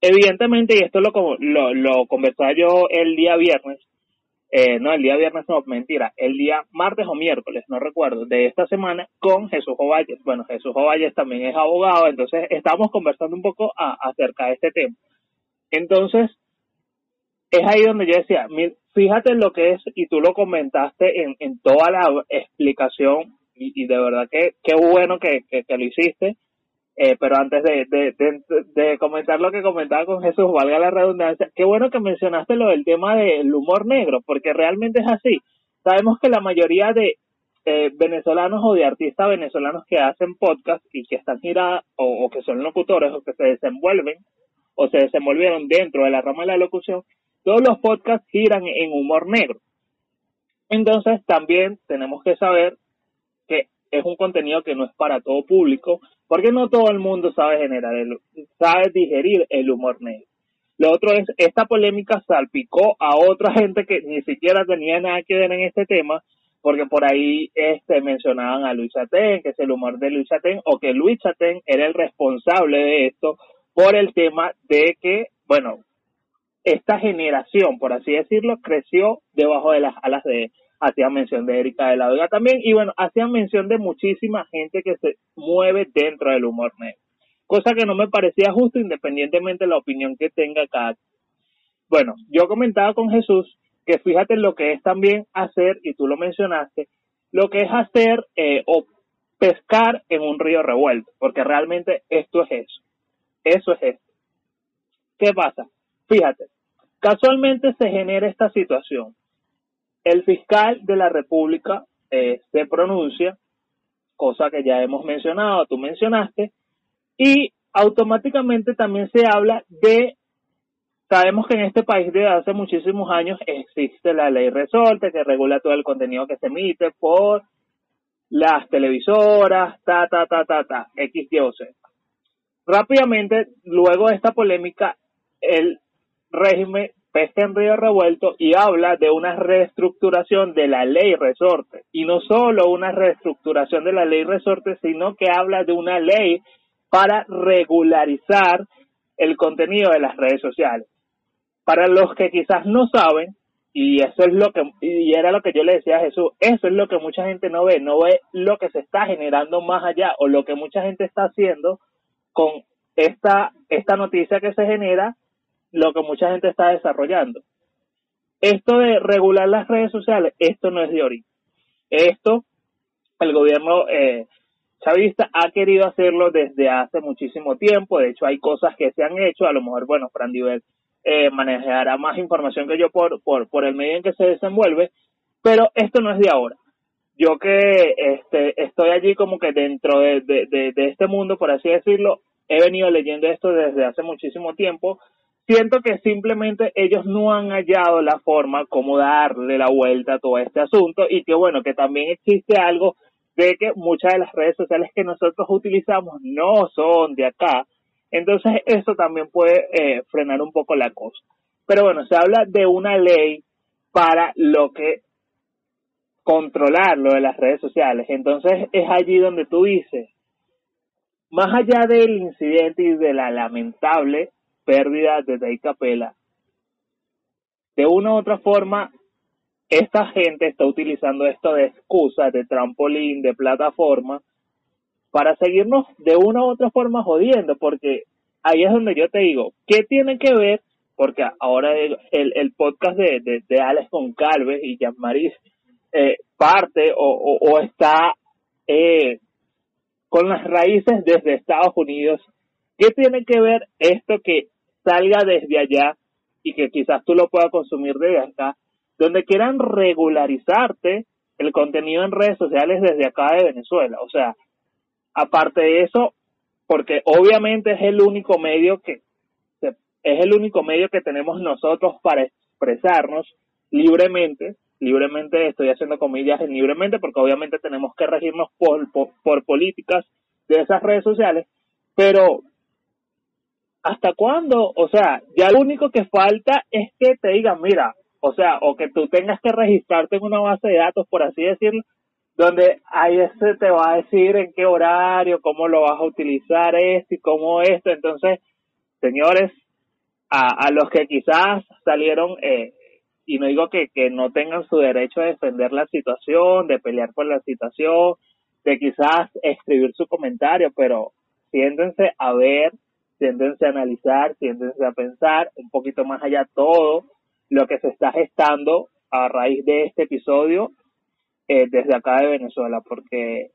evidentemente, y esto lo, lo, lo conversaba yo el día viernes, eh, no, el día viernes no, mentira, el día martes o miércoles, no recuerdo, de esta semana con Jesús Ovalles. Bueno, Jesús Ovalles también es abogado, entonces estamos conversando un poco acerca de este tema. Entonces, es ahí donde yo decía, fíjate lo que es, y tú lo comentaste en, en toda la explicación, y, de verdad que qué bueno que, que, lo hiciste, eh, pero antes de, de, comentar lo que comentaba con Jesús, valga la redundancia, qué bueno que mencionaste lo del tema del humor negro, porque realmente es así. Sabemos que la mayoría de eh, venezolanos o de artistas venezolanos que hacen podcast y que están girados o, que son locutores o que se desenvuelven o se desenvolvieron dentro de la rama de la locución, todos los podcasts giran en humor negro. Entonces también tenemos que saber que es un contenido que no es para todo público, porque no todo el mundo sabe generar, el, sabe digerir el humor negro. Lo otro es, esta polémica salpicó a otra gente que ni siquiera tenía nada que ver en este tema, porque por ahí este, mencionaban a Luis Chatén, que es el humor de Luis Chatén, o que Luis Chatén era el responsable de esto por el tema de que, bueno, esta generación, por así decirlo, creció debajo de las alas de, hacían mención de Erika de la Vega también, y bueno, hacían mención de muchísima gente que se mueve dentro del humor negro, cosa que no me parecía justo independientemente de la opinión que tenga cada. Bueno, yo comentaba con Jesús que fíjate lo que es también hacer, y tú lo mencionaste, lo que es hacer eh, o pescar en un río revuelto, porque realmente esto es eso, eso es esto. ¿Qué pasa? Fíjate, casualmente se genera esta situación el fiscal de la República eh, se pronuncia, cosa que ya hemos mencionado, tú mencionaste, y automáticamente también se habla de, sabemos que en este país desde hace muchísimos años existe la ley resorte que regula todo el contenido que se emite por las televisoras, ta, ta, ta, ta, ta, X, Y o Z. Rápidamente, luego de esta polémica, el régimen pesca en río revuelto y habla de una reestructuración de la ley resorte. Y no solo una reestructuración de la ley resorte, sino que habla de una ley para regularizar el contenido de las redes sociales. Para los que quizás no saben, y eso es lo que, y era lo que yo le decía a Jesús, eso es lo que mucha gente no ve, no ve lo que se está generando más allá o lo que mucha gente está haciendo con esta, esta noticia que se genera lo que mucha gente está desarrollando. Esto de regular las redes sociales, esto no es de ahorita. Esto, el gobierno eh, chavista ha querido hacerlo desde hace muchísimo tiempo. De hecho, hay cosas que se han hecho. A lo mejor, bueno, Fran Diver eh, manejará más información que yo por, por, por el medio en que se desenvuelve. Pero esto no es de ahora. Yo que este, estoy allí como que dentro de, de, de este mundo, por así decirlo, he venido leyendo esto desde hace muchísimo tiempo siento que simplemente ellos no han hallado la forma como darle la vuelta a todo este asunto y que bueno, que también existe algo de que muchas de las redes sociales que nosotros utilizamos no son de acá. Entonces eso también puede eh, frenar un poco la cosa. pero bueno, se habla de una ley para lo que controlar lo de las redes sociales. Entonces es allí donde tú dices, más allá del incidente y de la lamentable pérdida de Dave Capela, de una u otra forma, esta gente está utilizando esto de excusa, de trampolín, de plataforma, para seguirnos de una u otra forma jodiendo, porque ahí es donde yo te digo, ¿qué tiene que ver? Porque ahora el, el podcast de, de, Alex Goncalves y Jean-Marie eh, parte o, o, está eh, con las raíces desde Estados Unidos. ¿Qué tiene que ver esto que salga desde allá y que quizás tú lo puedas consumir desde acá, donde quieran regularizarte el contenido en redes sociales desde acá de Venezuela? O sea, aparte de eso, porque obviamente es el único medio que es el único medio que tenemos nosotros para expresarnos libremente libremente, estoy haciendo comillas en libremente porque obviamente tenemos que regirnos por, por, políticas de esas redes sociales, pero ¿hasta cuándo? O sea, ya lo único que falta es que te digan, mira, o sea, o que tú tengas que registrarte en una base de datos, por así decirlo, donde ahí se te va a decir en qué horario, cómo lo vas a utilizar esto y cómo esto. Entonces, señores, a, a los que quizás salieron eh, y no digo que, que no tengan su derecho a defender la situación, de pelear por la situación, de quizás escribir su comentario, pero siéntense a ver, siéntense a analizar, siéntense a pensar un poquito más allá todo lo que se está gestando a raíz de este episodio eh, desde acá de Venezuela, porque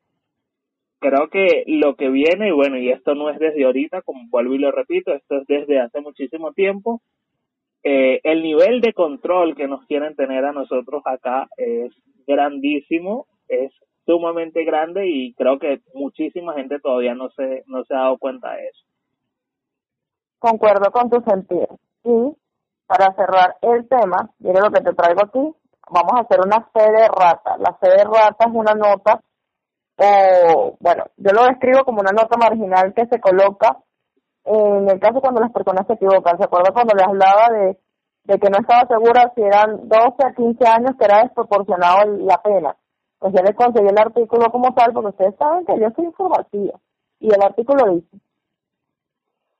creo que lo que viene, y bueno, y esto no es desde ahorita, como vuelvo y lo repito, esto es desde hace muchísimo tiempo, eh, el nivel de control que nos quieren tener a nosotros acá es grandísimo, es sumamente grande y creo que muchísima gente todavía no se, no se ha dado cuenta de eso. Concuerdo con tu sentido. Y para cerrar el tema, mire lo que te traigo aquí, vamos a hacer una fe de rata. La fe de rata es una nota, o bueno, yo lo describo como una nota marginal que se coloca en el caso cuando las personas se equivocan, ¿se acuerda cuando le hablaba de, de que no estaba segura si eran 12 a 15 años que era desproporcionado la pena? Pues ya les conseguí el artículo como tal, porque ustedes saben que yo soy informativa. Y el artículo dice,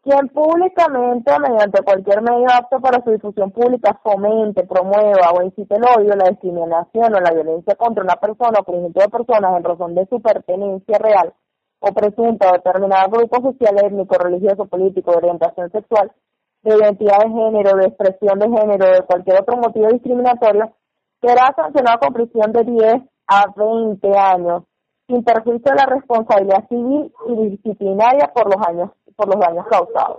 quien públicamente mediante cualquier medio apto para su difusión pública fomente, promueva o incite el odio, la discriminación o la violencia contra una persona o conjunto de personas en razón de su pertenencia real o presunta o determinado grupo social, étnico, religioso, político, de orientación sexual, de identidad de género, de expresión de género, de cualquier otro motivo discriminatorio, será sancionado con prisión de 10 a 20 años, sin perjuicio de la responsabilidad civil y disciplinaria por los años por los daños causados.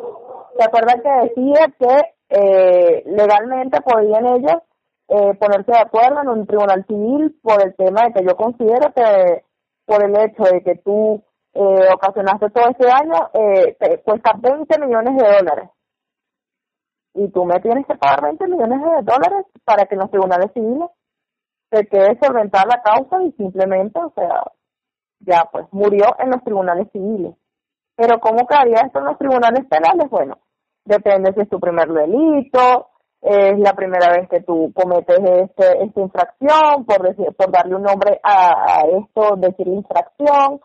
¿Se acuerdan que decía que eh, legalmente podían ellos eh, ponerse de acuerdo en un tribunal civil por el tema de que yo considero que por el hecho de que tú eh, ocasionaste todo ese daño, eh, te cuesta 20 millones de dólares. Y tú me tienes que pagar 20 millones de dólares para que en los tribunales civiles se quede solventar la causa y simplemente, o sea, ya pues murió en los tribunales civiles. Pero ¿cómo quedaría esto en los tribunales penales? Bueno, depende si es tu primer delito, es la primera vez que tú cometes este, esta infracción, por decir, por darle un nombre a, esto, decir infracción,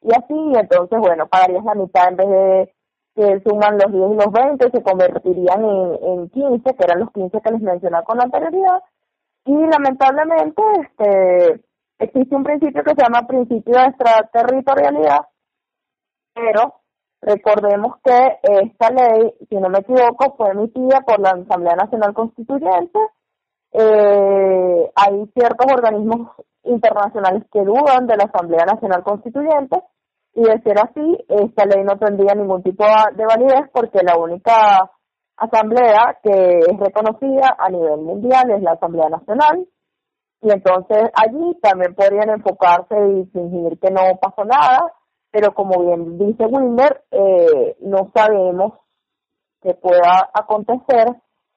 y así, entonces, bueno, pagarías la mitad en vez de que suman los 10 y los 20, se convertirían en, en 15, que eran los 15 que les mencionaba con anterioridad. Y lamentablemente, este, existe un principio que se llama principio de extraterritorialidad, pero recordemos que esta ley, si no me equivoco, fue emitida por la Asamblea Nacional Constituyente. Eh, hay ciertos organismos internacionales que dudan de la Asamblea Nacional Constituyente y de ser así, esta ley no tendría ningún tipo de validez porque la única asamblea que es reconocida a nivel mundial es la Asamblea Nacional y entonces allí también podrían enfocarse y fingir que no pasó nada, pero como bien dice Wilmer, eh, no sabemos qué pueda acontecer,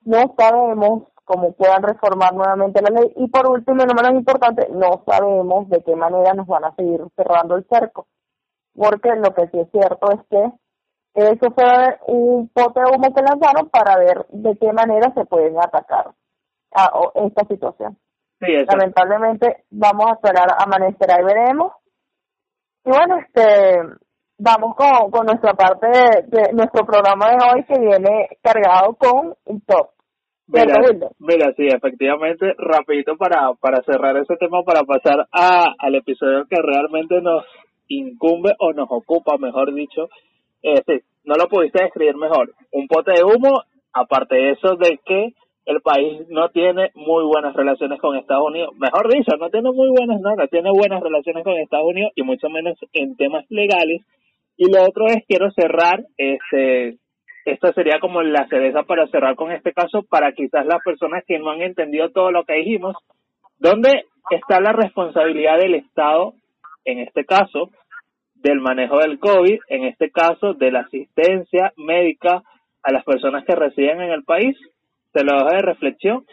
no sabemos cómo puedan reformar nuevamente la ley y por último y no menos importante, no sabemos de qué manera nos van a seguir cerrando el cerco porque lo que sí es cierto es que Eso fue un pote de humo que lanzaron para ver de qué manera se pueden atacar a esta situación. Lamentablemente vamos a esperar amanecerá y veremos. Y bueno, este vamos con, con nuestra parte de, nuestro programa de hoy que viene cargado con un top. Mira, mira, sí, efectivamente, rapidito para, para cerrar ese tema, para pasar a, al episodio que realmente nos incumbe o nos ocupa, mejor dicho. Eh, sí, no lo pudiste describir mejor. Un pote de humo, aparte de eso de que el país no tiene muy buenas relaciones con Estados Unidos. Mejor dicho, no tiene muy buenas, no, no tiene buenas relaciones con Estados Unidos y mucho menos en temas legales. Y lo otro es, quiero cerrar, este, esta sería como la cereza para cerrar con este caso, para quizás las personas que no han entendido todo lo que dijimos, ¿dónde está la responsabilidad del Estado, en este caso, del manejo del COVID, en este caso, de la asistencia médica a las personas que residen en el país? Se lo dejo de reflexión.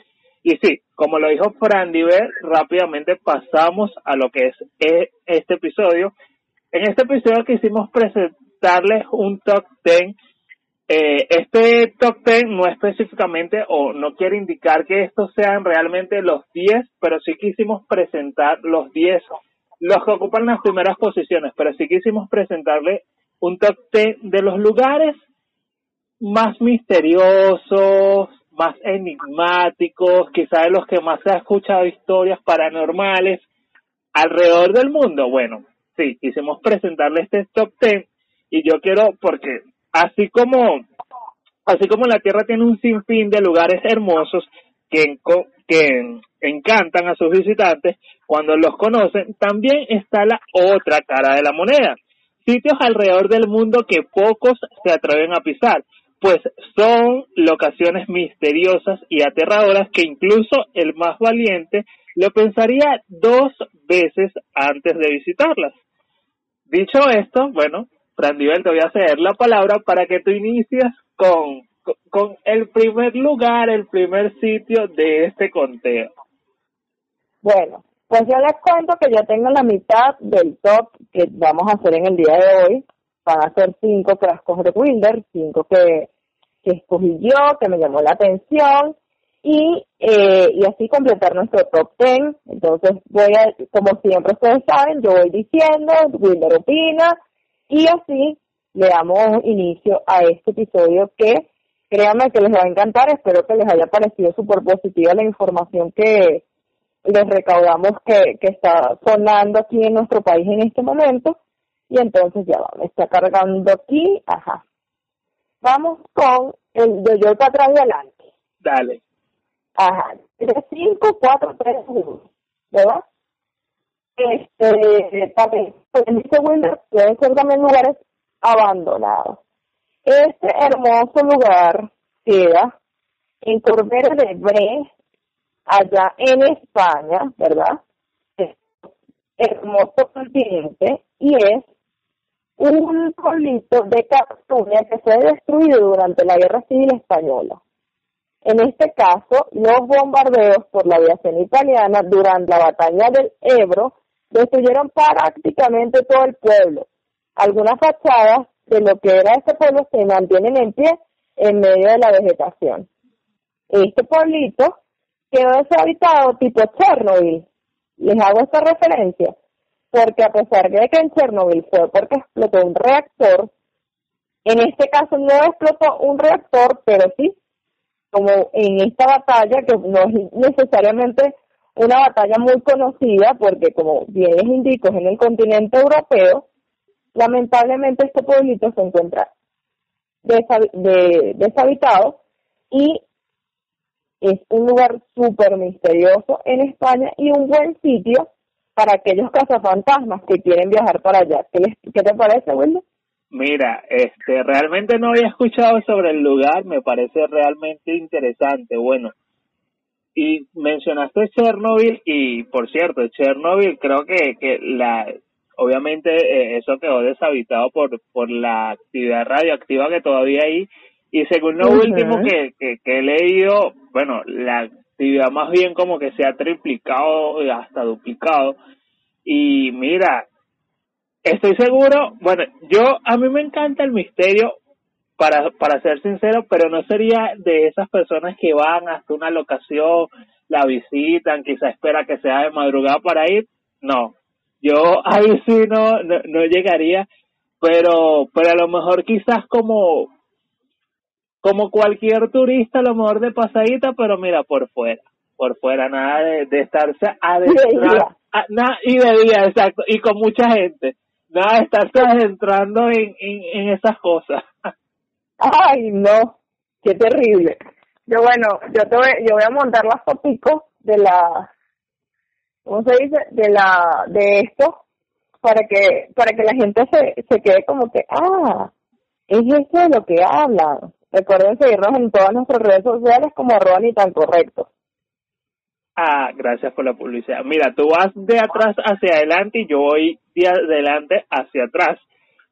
Y sí, como lo dijo Fran Diver, rápidamente pasamos a lo que es e, este episodio. En este episodio quisimos presentarles un top 10. Eh, este top 10 no específicamente o no quiere indicar que estos sean realmente los 10, pero sí quisimos presentar los 10, los que ocupan las primeras posiciones, pero sí quisimos presentarle un top 10 de los lugares más misteriosos, más enigmáticos, quizás de los que más se ha escuchado historias paranormales alrededor del mundo. Bueno, sí, quisimos presentarle este top 10 y yo quiero, porque así como, así como la Tierra tiene un sinfín de lugares hermosos que, que encantan a sus visitantes, cuando los conocen, también está la otra cara de la moneda. Sitios alrededor del mundo que pocos se atreven a pisar, pues son locaciones misteriosas y aterradoras que incluso el más valiente lo pensaría dos veces antes de visitarlas. Dicho esto, bueno, Frandivel, te voy a ceder la palabra para que tú inicies con, con el primer lugar, el primer sitio de este conteo. Bueno, pues yo les cuento que ya tengo la mitad del top que vamos a hacer en el día de hoy van a ser cinco las de Wilder, cinco que, que escogí yo, que me llamó la atención, y, eh, y así completar nuestro top ten. Entonces voy a, como siempre ustedes saben, yo voy diciendo, Wilder opina, y así le damos inicio a este episodio que créanme que les va a encantar, espero que les haya parecido súper positiva la información que les recaudamos que, que está sonando aquí en nuestro país en este momento y entonces ya va, me está cargando aquí, ajá. Vamos con el de yo para atrás y adelante. Dale. Ajá, de 5, 4, 3, 1, ¿verdad? Este, también, en este window pueden ser también lugares abandonados. Este hermoso lugar queda en Corbera de Bre, allá en España, ¿verdad? Es hermoso continente y es un pueblito de Cataluña que fue destruido durante la Guerra Civil Española. En este caso, los bombardeos por la aviación italiana durante la batalla del Ebro destruyeron prácticamente todo el pueblo. Algunas fachadas de lo que era este pueblo se mantienen en pie en medio de la vegetación. Este pueblito quedó deshabitado tipo Chernobyl. Les hago esta referencia porque a pesar de que en Chernobyl fue porque explotó un reactor, en este caso no explotó un reactor, pero sí, como en esta batalla, que no es necesariamente una batalla muy conocida, porque como bien les indico, es en el continente europeo, lamentablemente este pueblito se encuentra deshabitado y es un lugar súper misterioso en España y un buen sitio para aquellos cazafantasmas que quieren viajar para allá. ¿Qué, qué te parece, Wildo? Mira, este, realmente no había escuchado sobre el lugar, me parece realmente interesante. Bueno, y mencionaste Chernobyl y, por cierto, Chernobyl creo que, que la, obviamente eh, eso quedó deshabitado por, por la actividad radioactiva que todavía hay y según lo último que, que, que he leído, bueno, la más bien como que se ha triplicado y hasta duplicado. Y mira, estoy seguro, bueno, yo a mí me encanta el misterio, para, para ser sincero, pero no sería de esas personas que van hasta una locación, la visitan, quizá espera que sea de madrugada para ir, no, yo ahí sí no, no, no llegaría, pero, pero a lo mejor quizás como, como cualquier turista, a lo mejor de pasadita, pero mira, por fuera, por fuera, nada de, de estarse adentrando, nada, y de día, exacto, y con mucha gente, nada de estarse adentrando en, en, en esas cosas. Ay, no, qué terrible. Yo bueno, yo te voy, yo voy a montar las fotos de la, ¿cómo se dice? De la, de esto, para que, para que la gente se, se quede como que, ah, es esto de lo que hablan. Recuerden seguirnos en todas nuestras redes sociales como ni tan correcto. Ah, gracias por la publicidad. Mira, tú vas de atrás hacia adelante y yo voy de adelante hacia atrás.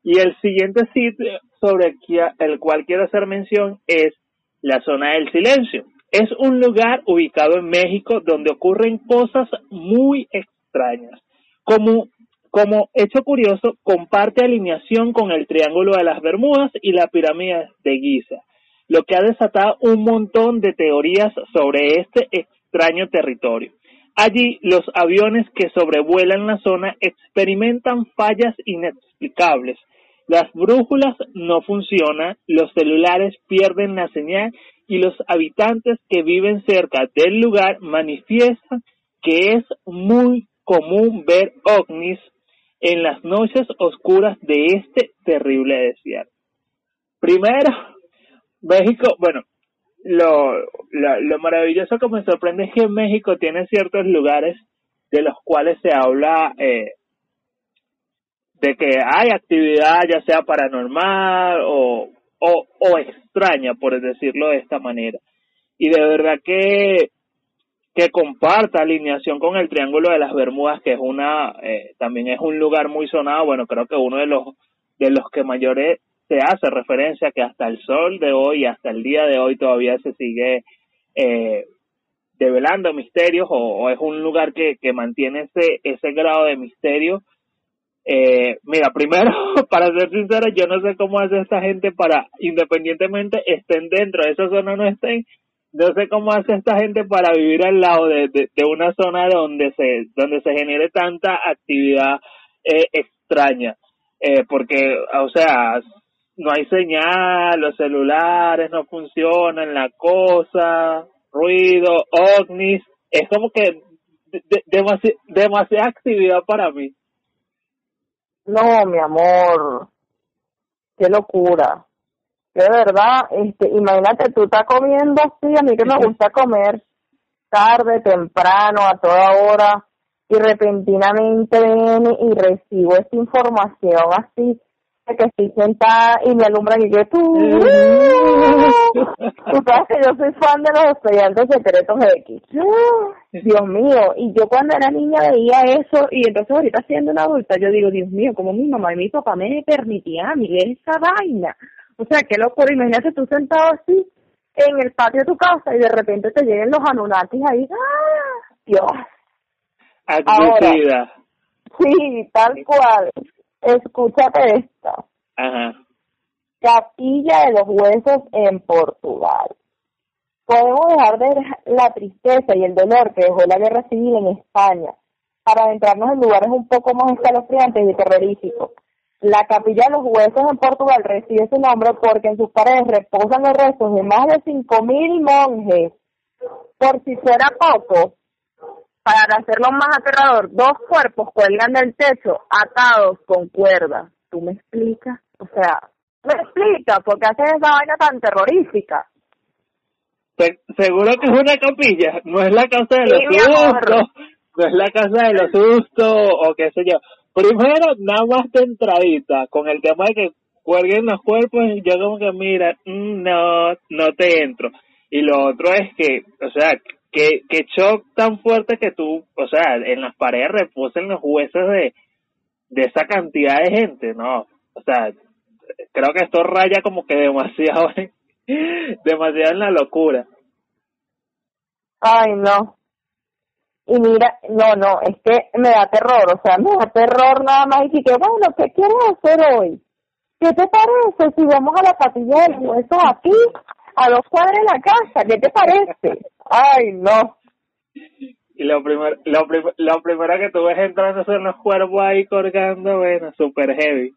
Y el siguiente sitio sobre el cual quiero hacer mención es la zona del silencio. Es un lugar ubicado en México donde ocurren cosas muy extrañas. Como, como hecho curioso, comparte alineación con el Triángulo de las Bermudas y la pirámide de Giza, lo que ha desatado un montón de teorías sobre este extraño territorio. Allí los aviones que sobrevuelan la zona experimentan fallas inexplicables. Las brújulas no funcionan, los celulares pierden la señal y los habitantes que viven cerca del lugar manifiestan que es muy común ver ovnis en las noches oscuras de este terrible desierto. Primero, México, bueno, lo, lo, maravilloso que me sorprende es que México tiene ciertos lugares de los cuales se habla eh, de que hay actividad ya sea paranormal o, o, o extraña, por decirlo de esta manera. Y de verdad que, que comparta alineación con el Triángulo de las Bermudas, que es una, eh, también es un lugar muy sonado, bueno, creo que uno de los, de los que mayores se hace referencia que hasta el sol de hoy, hasta el día de hoy todavía se sigue eh, develando misterios o, es un lugar que, que mantiene ese, ese grado de misterio. Eh, mira, primero, para ser sincero, yo no sé cómo hace esta gente para, independientemente estén dentro de esa zona o no estén, no sé cómo hace esta gente para vivir al lado de, de, una zona donde se, donde se genere tanta actividad eh, extraña. Eh, porque, o sea, no hay señal, los celulares no funcionan, la cosa, ruido, ovnis, es como que de, demasiada actividad para mí. No, mi amor, qué locura. De verdad, este, imagínate, tú estás comiendo así, a mí que me gusta comer tarde, temprano, a toda hora, y repentinamente viene y recibo esta información así que estoy sentada y me alumbran y yo tú tú sabes que yo soy fan de los estudiantes secretos X. Dios mío y yo cuando era niña veía eso y entonces ahorita siendo una adulta yo digo Dios mío como mi mamá y mi papá me permitían ver esa vaina o sea qué locura imagínate tú sentado así en el patio de tu casa y de repente te lleguen los Anunnakis ahí ¡Ah! Dios. Ahora, sí tal cual Escúchate esto. Ajá. Capilla de los Huesos en Portugal. Podemos dejar de la tristeza y el dolor que dejó la guerra civil en España para adentrarnos en lugares un poco más escalofriantes y terroríficos. La Capilla de los Huesos en Portugal recibe su nombre porque en sus paredes reposan los restos de más de 5.000 monjes. Por si fuera poco, para hacerlo más aterrador, dos cuerpos cuelgan del techo atados con cuerdas. ¿Tú me explicas? O sea, me explica por qué hacen esa vaina tan terrorífica. seguro que es una capilla, no es la casa de los sustos, no es la casa de los sustos o qué sé yo. Primero, nada más de entradita, con el tema de que cuelguen los cuerpos, yo como que mira, mm, no, no te entro. Y lo otro es que, o sea, que, que shock tan fuerte que tú, o sea, en las paredes reposen los huesos de, de esa cantidad de gente, ¿no? O sea, creo que esto raya como que demasiado, demasiado en la locura. Ay, no. Y mira, no, no, es que me da terror, o sea, me da terror nada más y que, bueno, ¿qué quieres hacer hoy? ¿qué te parece si vamos a la patilla del hueso aquí, a dos cuadras de la casa? ¿Qué te parece? Ay, no. Y lo primero, lo, prim- lo primero que tú ves entrando son los cuervos ahí colgando, bueno, super heavy.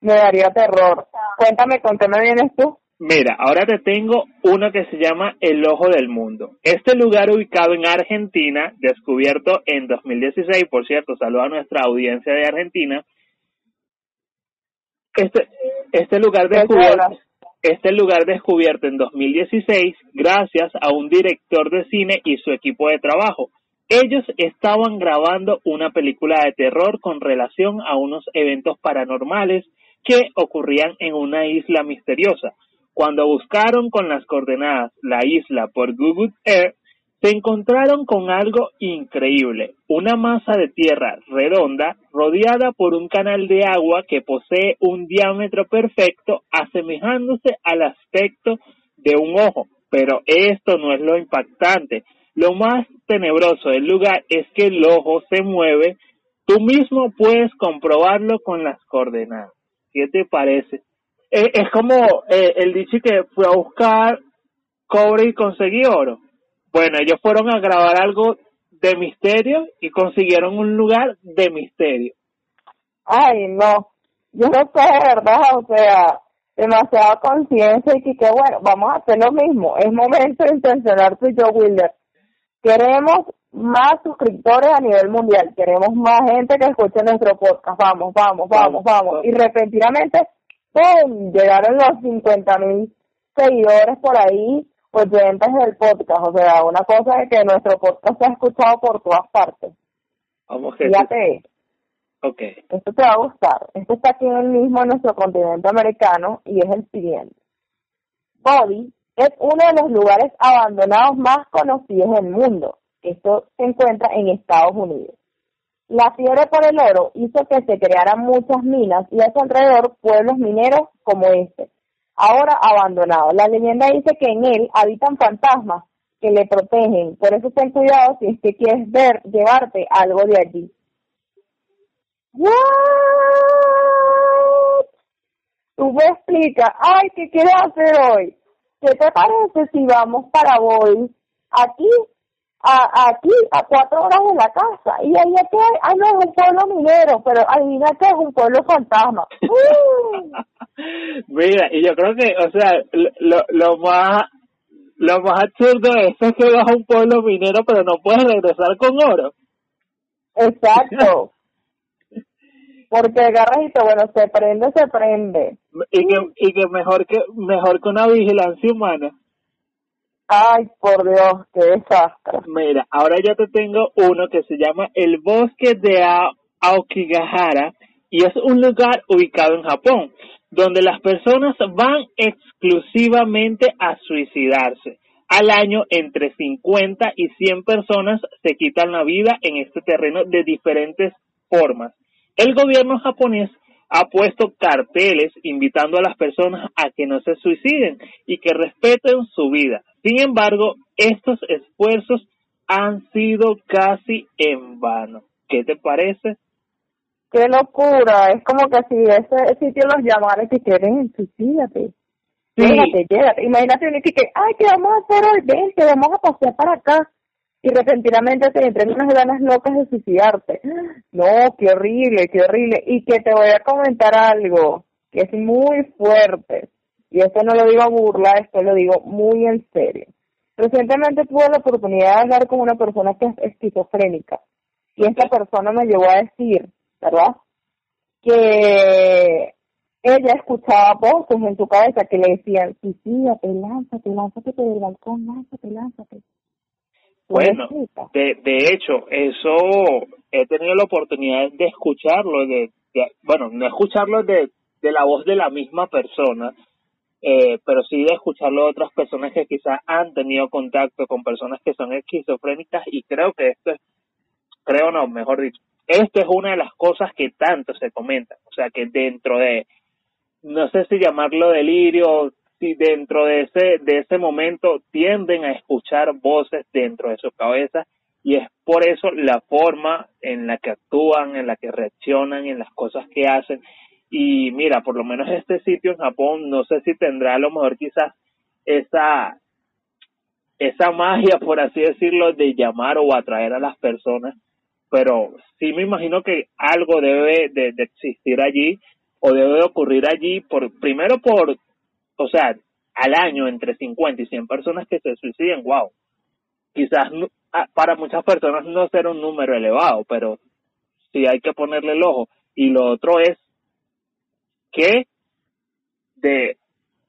Me daría terror. Cuéntame, ¿con qué me vienes tú? Mira, ahora te tengo uno que se llama El Ojo del Mundo. Este lugar ubicado en Argentina, descubierto en 2016, por cierto, saludo a nuestra audiencia de Argentina. Este, este lugar ¿Qué descubierto? Este lugar descubierto en 2016 gracias a un director de cine y su equipo de trabajo. Ellos estaban grabando una película de terror con relación a unos eventos paranormales que ocurrían en una isla misteriosa. Cuando buscaron con las coordenadas la isla por Google Earth, se encontraron con algo increíble, una masa de tierra redonda rodeada por un canal de agua que posee un diámetro perfecto asemejándose al aspecto de un ojo. Pero esto no es lo impactante. Lo más tenebroso del lugar es que el ojo se mueve. Tú mismo puedes comprobarlo con las coordenadas. ¿Qué te parece? Eh, es como eh, el dicho que fue a buscar cobre y conseguí oro. Bueno, ellos fueron a grabar algo de misterio y consiguieron un lugar de misterio. Ay, no. Yo no sé, de verdad, o sea, demasiada conciencia y que, que, bueno, vamos a hacer lo mismo. Es momento de intencionar tú y yo, Wilder. Queremos más suscriptores a nivel mundial. Queremos más gente que escuche nuestro podcast. Vamos, vamos, vamos, vamos. Y repentinamente, ¡pum! Llegaron los 50 mil seguidores por ahí, oyentes del podcast. O sea, una cosa es que nuestro podcast se ha escuchado por todas partes. Vamos que Fíjate, Ok. esto te va a gustar. Esto está aquí en el mismo en nuestro continente americano y es el siguiente. Body es uno de los lugares abandonados más conocidos del mundo. Esto se encuentra en Estados Unidos. La fiebre por el oro hizo que se crearan muchas minas y a su alrededor pueblos mineros como este, ahora abandonado. La leyenda dice que en él habitan fantasmas que le protegen, por eso ten cuidado si es que quieres ver, llevarte algo de allí. What? Tú me explicas, ay, ¿qué quieres hacer hoy? ¿Qué te parece si vamos para Boy? Aquí, a, aquí, a cuatro horas de la casa. Y ahí es que, ay, no, es un pueblo minero, pero adivina que es un pueblo fantasma. ¡Uh! Mira, y yo creo que, o sea, lo, lo, más lo más absurdo de eso es que vas a un pueblo minero pero no puedes regresar con oro. Exacto. Porque agarras y te, bueno, se prende, se prende. Y que, y que mejor que mejor que una vigilancia humana. Ay, por Dios, qué desastre. Mira, ahora yo te tengo uno que se llama el bosque de Aokigahara y es un lugar ubicado en Japón donde las personas van exclusivamente a suicidarse. Al año, entre 50 y 100 personas se quitan la vida en este terreno de diferentes formas. El gobierno japonés ha puesto carteles invitando a las personas a que no se suiciden y que respeten su vida. Sin embargo, estos esfuerzos han sido casi en vano. ¿Qué te parece? Qué locura. Es como que si ese sitio los llamara y que quieren, suicídate. Sí. Imagínate un que, que, ay, ¿qué vamos a hacer hoy? Ven, que vamos a pasear para acá. Y repentinamente te entren unas ganas locas de suicidarte. No, qué horrible, qué horrible. Y que te voy a comentar algo que es muy fuerte. Y esto no lo digo a burla, esto lo digo muy en serio. Recientemente tuve la oportunidad de hablar con una persona que es esquizofrénica. Y esta persona me llegó a decir, ¿verdad? Que ella escuchaba voces en su cabeza que le decían, suicídate, lánzate, lánzate por el balcón, lánzate, lánzate. ¿Tú me Bueno, de, de hecho, eso he tenido la oportunidad de escucharlo, de, de- bueno, no escucharlo de, de la voz de la misma persona, eh, pero sí de escucharlo de otras personas que quizás han tenido contacto con personas que son esquizofrénicas y creo que esto es, creo no, mejor dicho, esto es una de las cosas que tanto se comentan, o sea que dentro de, no sé si llamarlo delirio, si dentro de ese, de ese momento tienden a escuchar voces dentro de sus cabezas y es por eso la forma en la que actúan, en la que reaccionan, en las cosas que hacen Y mira, por lo menos este sitio en Japón, no sé si tendrá a lo mejor quizás esa, esa magia, por así decirlo, de llamar o atraer a las personas, pero sí me imagino que algo debe de, existir allí o debe de ocurrir allí, por primero por, o sea, al año entre 50 y 100 personas que se suiciden, wow. Quizás para muchas personas no será un número elevado, pero sí hay que ponerle el ojo. Y lo otro es que de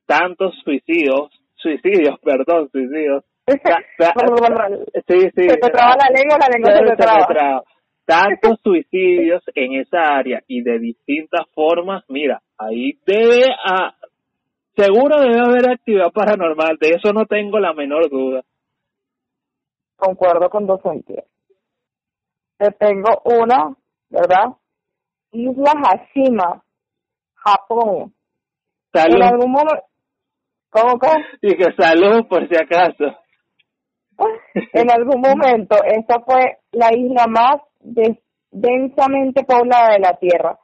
tantos suicidios, suicidios, perdón, suicidios. sí, sí. Se te traba la lengua, la lengua se, traba. Tantos suicidios en esa área y de distintas formas, mira, ahí debe a, seguro debe haber actividad paranormal, de eso no tengo la menor duda. Concuerdo con dos sentidos. Te tengo una, ¿verdad? Isla Hashima, Japón. Salud. En algún momento, ¿cómo que? Y que salud por si acaso. en algún momento, esta fue la isla más densamente poblada de la Tierra.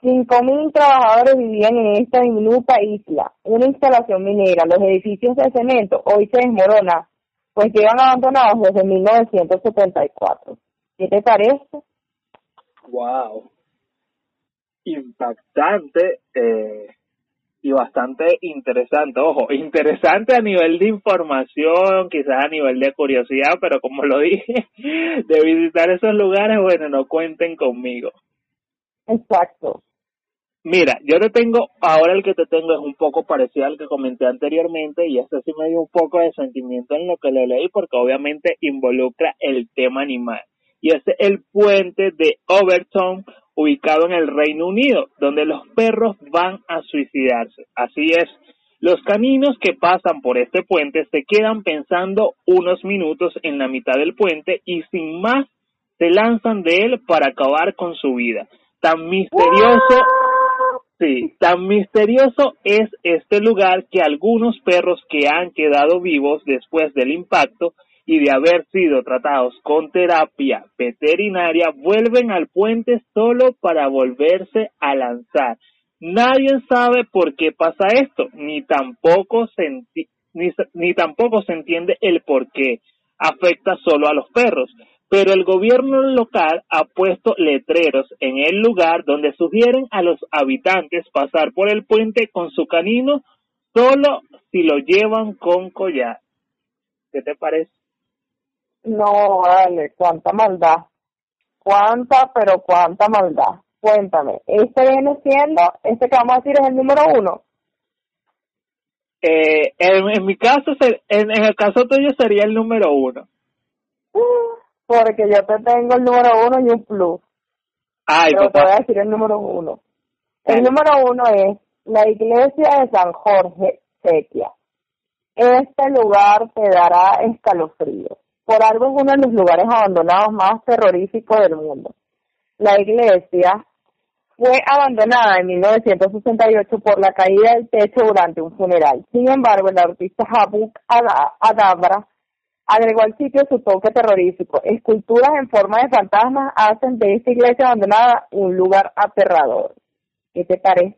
Cinco mil trabajadores vivían en esta diminuta isla, una instalación minera. Los edificios de cemento hoy se desmoronan, pues llevan abandonados desde 1974. ¿Qué te parece? Wow impactante eh, y bastante interesante. Ojo, interesante a nivel de información, quizás a nivel de curiosidad, pero como lo dije, de visitar esos lugares, bueno, no cuenten conmigo. Exacto. Mira, yo te tengo, ahora el que te tengo es un poco parecido al que comenté anteriormente y este sí me dio un poco de sentimiento en lo que lo leí porque obviamente involucra el tema animal. Y es el puente de Overton ubicado en el Reino Unido, donde los perros van a suicidarse. Así es, los caninos que pasan por este puente se quedan pensando unos minutos en la mitad del puente y sin más se lanzan de él para acabar con su vida. Tan misterioso, sí, tan misterioso es este lugar que algunos perros que han quedado vivos después del impacto y de haber sido tratados con terapia veterinaria vuelven al puente solo para volverse a lanzar. Nadie sabe por qué pasa esto, ni tampoco se, ni, ni tampoco se entiende el por qué afecta solo a los perros. Pero el gobierno local ha puesto letreros en el lugar donde sugieren a los habitantes pasar por el puente con su canino solo si lo llevan con collar. ¿Qué te parece? No, vale, cuánta maldad. Cuánta, pero cuánta maldad. Cuéntame, ¿este viene siendo, este que vamos a decir es el número uno? Eh, en, mi caso, en, el caso tuyo sería el número uno. Porque yo te tengo el número uno y un plus. Ay, pero te voy a decir el número uno. El número uno es la iglesia de San Jorge, Sequia. Este lugar te dará escalofrío por algo es uno de los lugares abandonados más terroríficos del mundo. La iglesia fue abandonada en 1968 por la caída del techo durante un funeral. Sin embargo, el artista Habuk Adabra agregó al sitio su toque terrorífico. Esculturas en forma de fantasmas hacen de esta iglesia abandonada un lugar aterrador. ¿Qué te parece?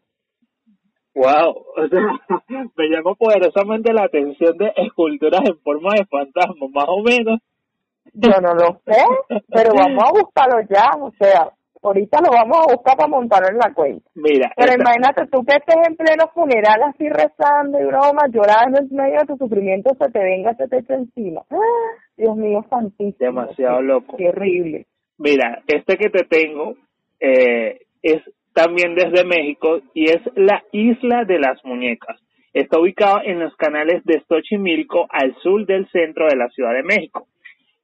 Wow, me llamó poderosamente la atención de esculturas en forma de fantasma, más o menos. Yo no lo sé, pero vamos a buscarlo ya, o sea, ahorita lo vamos a buscar para montarlo en la cuenta. Mira. Pero imagínate tú que estés en pleno funeral así rezando y broma, llorando en medio de tu sufrimiento, se te venga, se te echa encima. Dios mío, santísimo. Demasiado loco. Terrible. Mira, este que te tengo eh, es también desde México y es la Isla de las Muñecas. Está ubicado en los canales de Xochimilco al sur del centro de la Ciudad de México.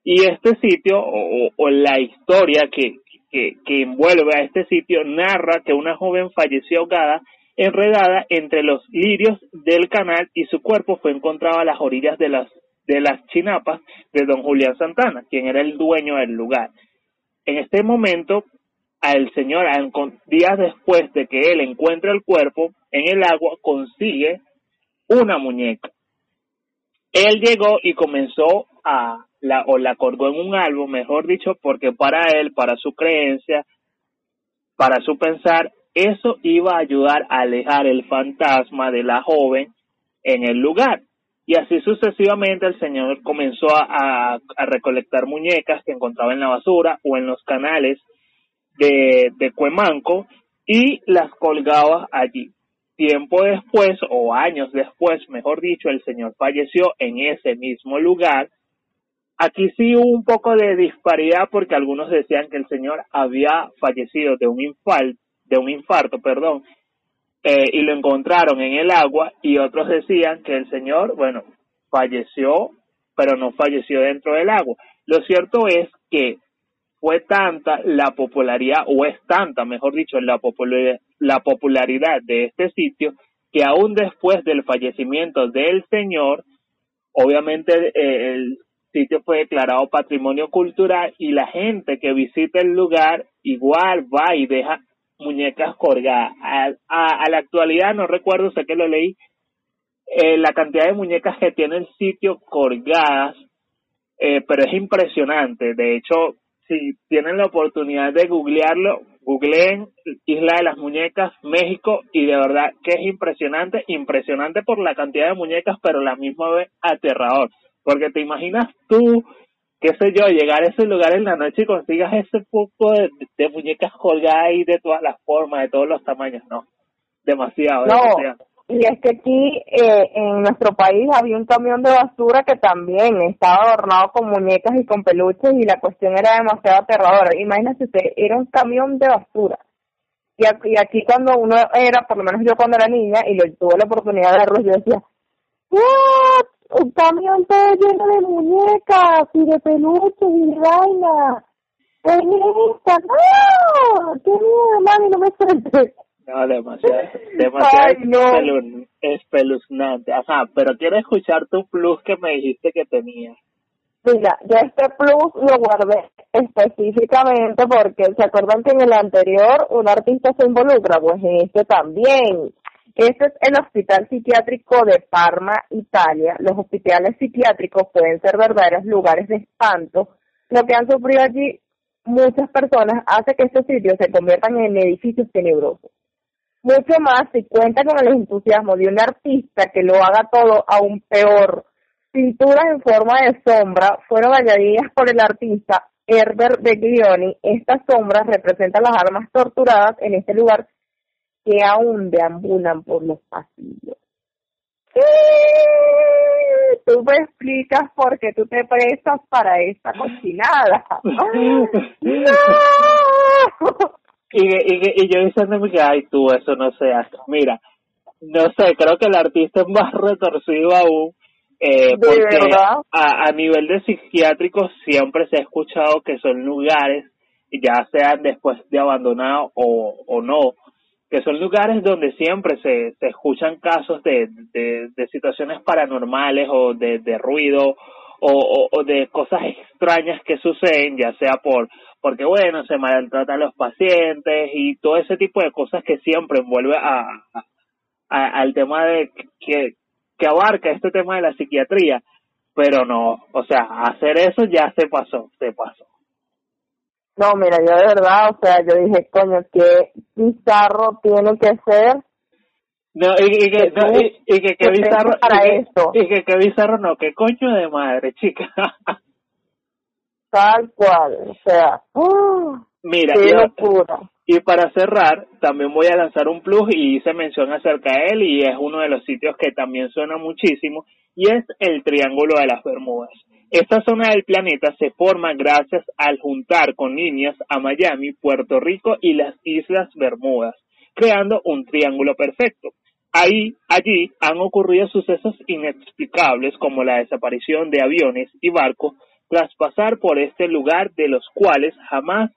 Y este sitio, o, la historia que, que, que envuelve a este sitio, narra que una joven falleció ahogada enredada entre los lirios del canal y su cuerpo fue encontrado a las orillas de las, de las chinapas de don Julián Santana, quien era el dueño del lugar. En este momento, al señor, días después de que él encuentre el cuerpo en el agua, consigue una muñeca. Él llegó y comenzó a la o la colgó en un álbum, mejor dicho, porque para él, para su creencia, para su pensar, eso iba a ayudar a alejar el fantasma de la joven en el lugar. Y así sucesivamente el señor comenzó a, recolectar muñecas que encontraba en la basura o en los canales de, de Cuemanco y las colgaba allí. Tiempo después, o años después, mejor dicho, el señor falleció en ese mismo lugar. Aquí sí hubo un poco de disparidad porque algunos decían que el señor había fallecido de un infarto, de un infarto, perdón, eh, y lo encontraron en el agua y otros decían que el señor, bueno, falleció, pero no falleció dentro del agua. Lo cierto es que fue tanta la popularidad, o es tanta, mejor dicho, la, la popularidad de este sitio, que aún después del fallecimiento del señor, obviamente eh, el sitio fue declarado patrimonio cultural y la gente que visita el lugar igual va y deja muñecas colgadas. A, la actualidad, no recuerdo, sé que lo leí, eh, la cantidad de muñecas que tiene el sitio colgadas, eh, pero es impresionante. De hecho, si tienen la oportunidad de googlearlo, googleen Isla de las Muñecas, México, y de verdad que es impresionante, impresionante por la cantidad de muñecas, pero la misma vez aterrador. Porque te imaginas tú qué sé yo, llegar a ese lugar en la noche y consigas ese poco de, muñecas colgadas ahí de todas las formas, de todos los tamaños, no, demasiado. No, y es que aquí eh, en nuestro país había un camión de basura que también estaba adornado con muñecas y con peluches y la cuestión era demasiado aterradora. Imagínese usted, era un camión de basura. Y aquí, cuando uno era, por lo menos yo cuando era niña y lo, tuve la oportunidad de verlo, yo decía, ¿what? un camión todo lleno de muñecas y de peluches y de vaina. ¡Feminista! ¡No! ¡Qué miedo, mami! No me sueltes. No, demasiado, demasiado espeluznante. Ajá, pero quiero escuchar tu plus que me dijiste que tenías. Mira, yo este plus lo guardé específicamente porque se acuerdan que en el anterior un artista se involucra, pues en este también. Este es el Hospital Psiquiátrico de Parma, Italia. Los hospitales psiquiátricos pueden ser verdaderos lugares de espanto. Lo que han sufrido allí muchas personas hace que estos sitios se conviertan en edificios tenebrosos. Mucho más si cuenta con el entusiasmo de un artista que lo haga todo aún peor. Pinturas en forma de sombra fueron añadidas por el artista Herbert Beglioni. Estas sombras representan las armas torturadas en este lugar que aún deambulan por los pasillos. Tú me explicas por qué tú te prestas para esta cochinada. ¡No! Y, y, y yo diciéndome que, ay, tú, eso no se hace. Mira, no sé, creo que el artista es más retorcido aún. Eh, porque a, a nivel de psiquiátrico siempre se ha escuchado que son lugares, ya sean después de abandonado o, o no, que son lugares donde siempre se, se escuchan casos de, de, situaciones paranormales o de, de ruido o, o, de cosas extrañas que suceden, ya sea por porque bueno, se maltratan los pacientes y todo ese tipo de cosas que siempre envuelve a, a, al tema de que, que abarca este tema de la psiquiatría, pero no, o sea, hacer eso ya se pasó, se pasó. No, mira, yo de verdad, o sea, yo dije, coño, qué bizarro tiene que ser. No, y, que, y, que, qué bizarro. Para y, esto. y que qué bizarro, no, qué coño de madre, chica. Tal cual, o sea. ¡uh! mira, qué locura. Y para cerrar, también voy a lanzar un plus y hice mención acerca de él y es uno de los sitios que también suena muchísimo y es el Triángulo de las Bermudas. Esta zona del planeta se forma gracias al juntar con líneas a Miami, Puerto Rico y las Islas Bermudas, creando un triángulo perfecto. Ahí, allí han ocurrido sucesos inexplicables como la desaparición de aviones y barcos tras pasar por este lugar de los cuales jamás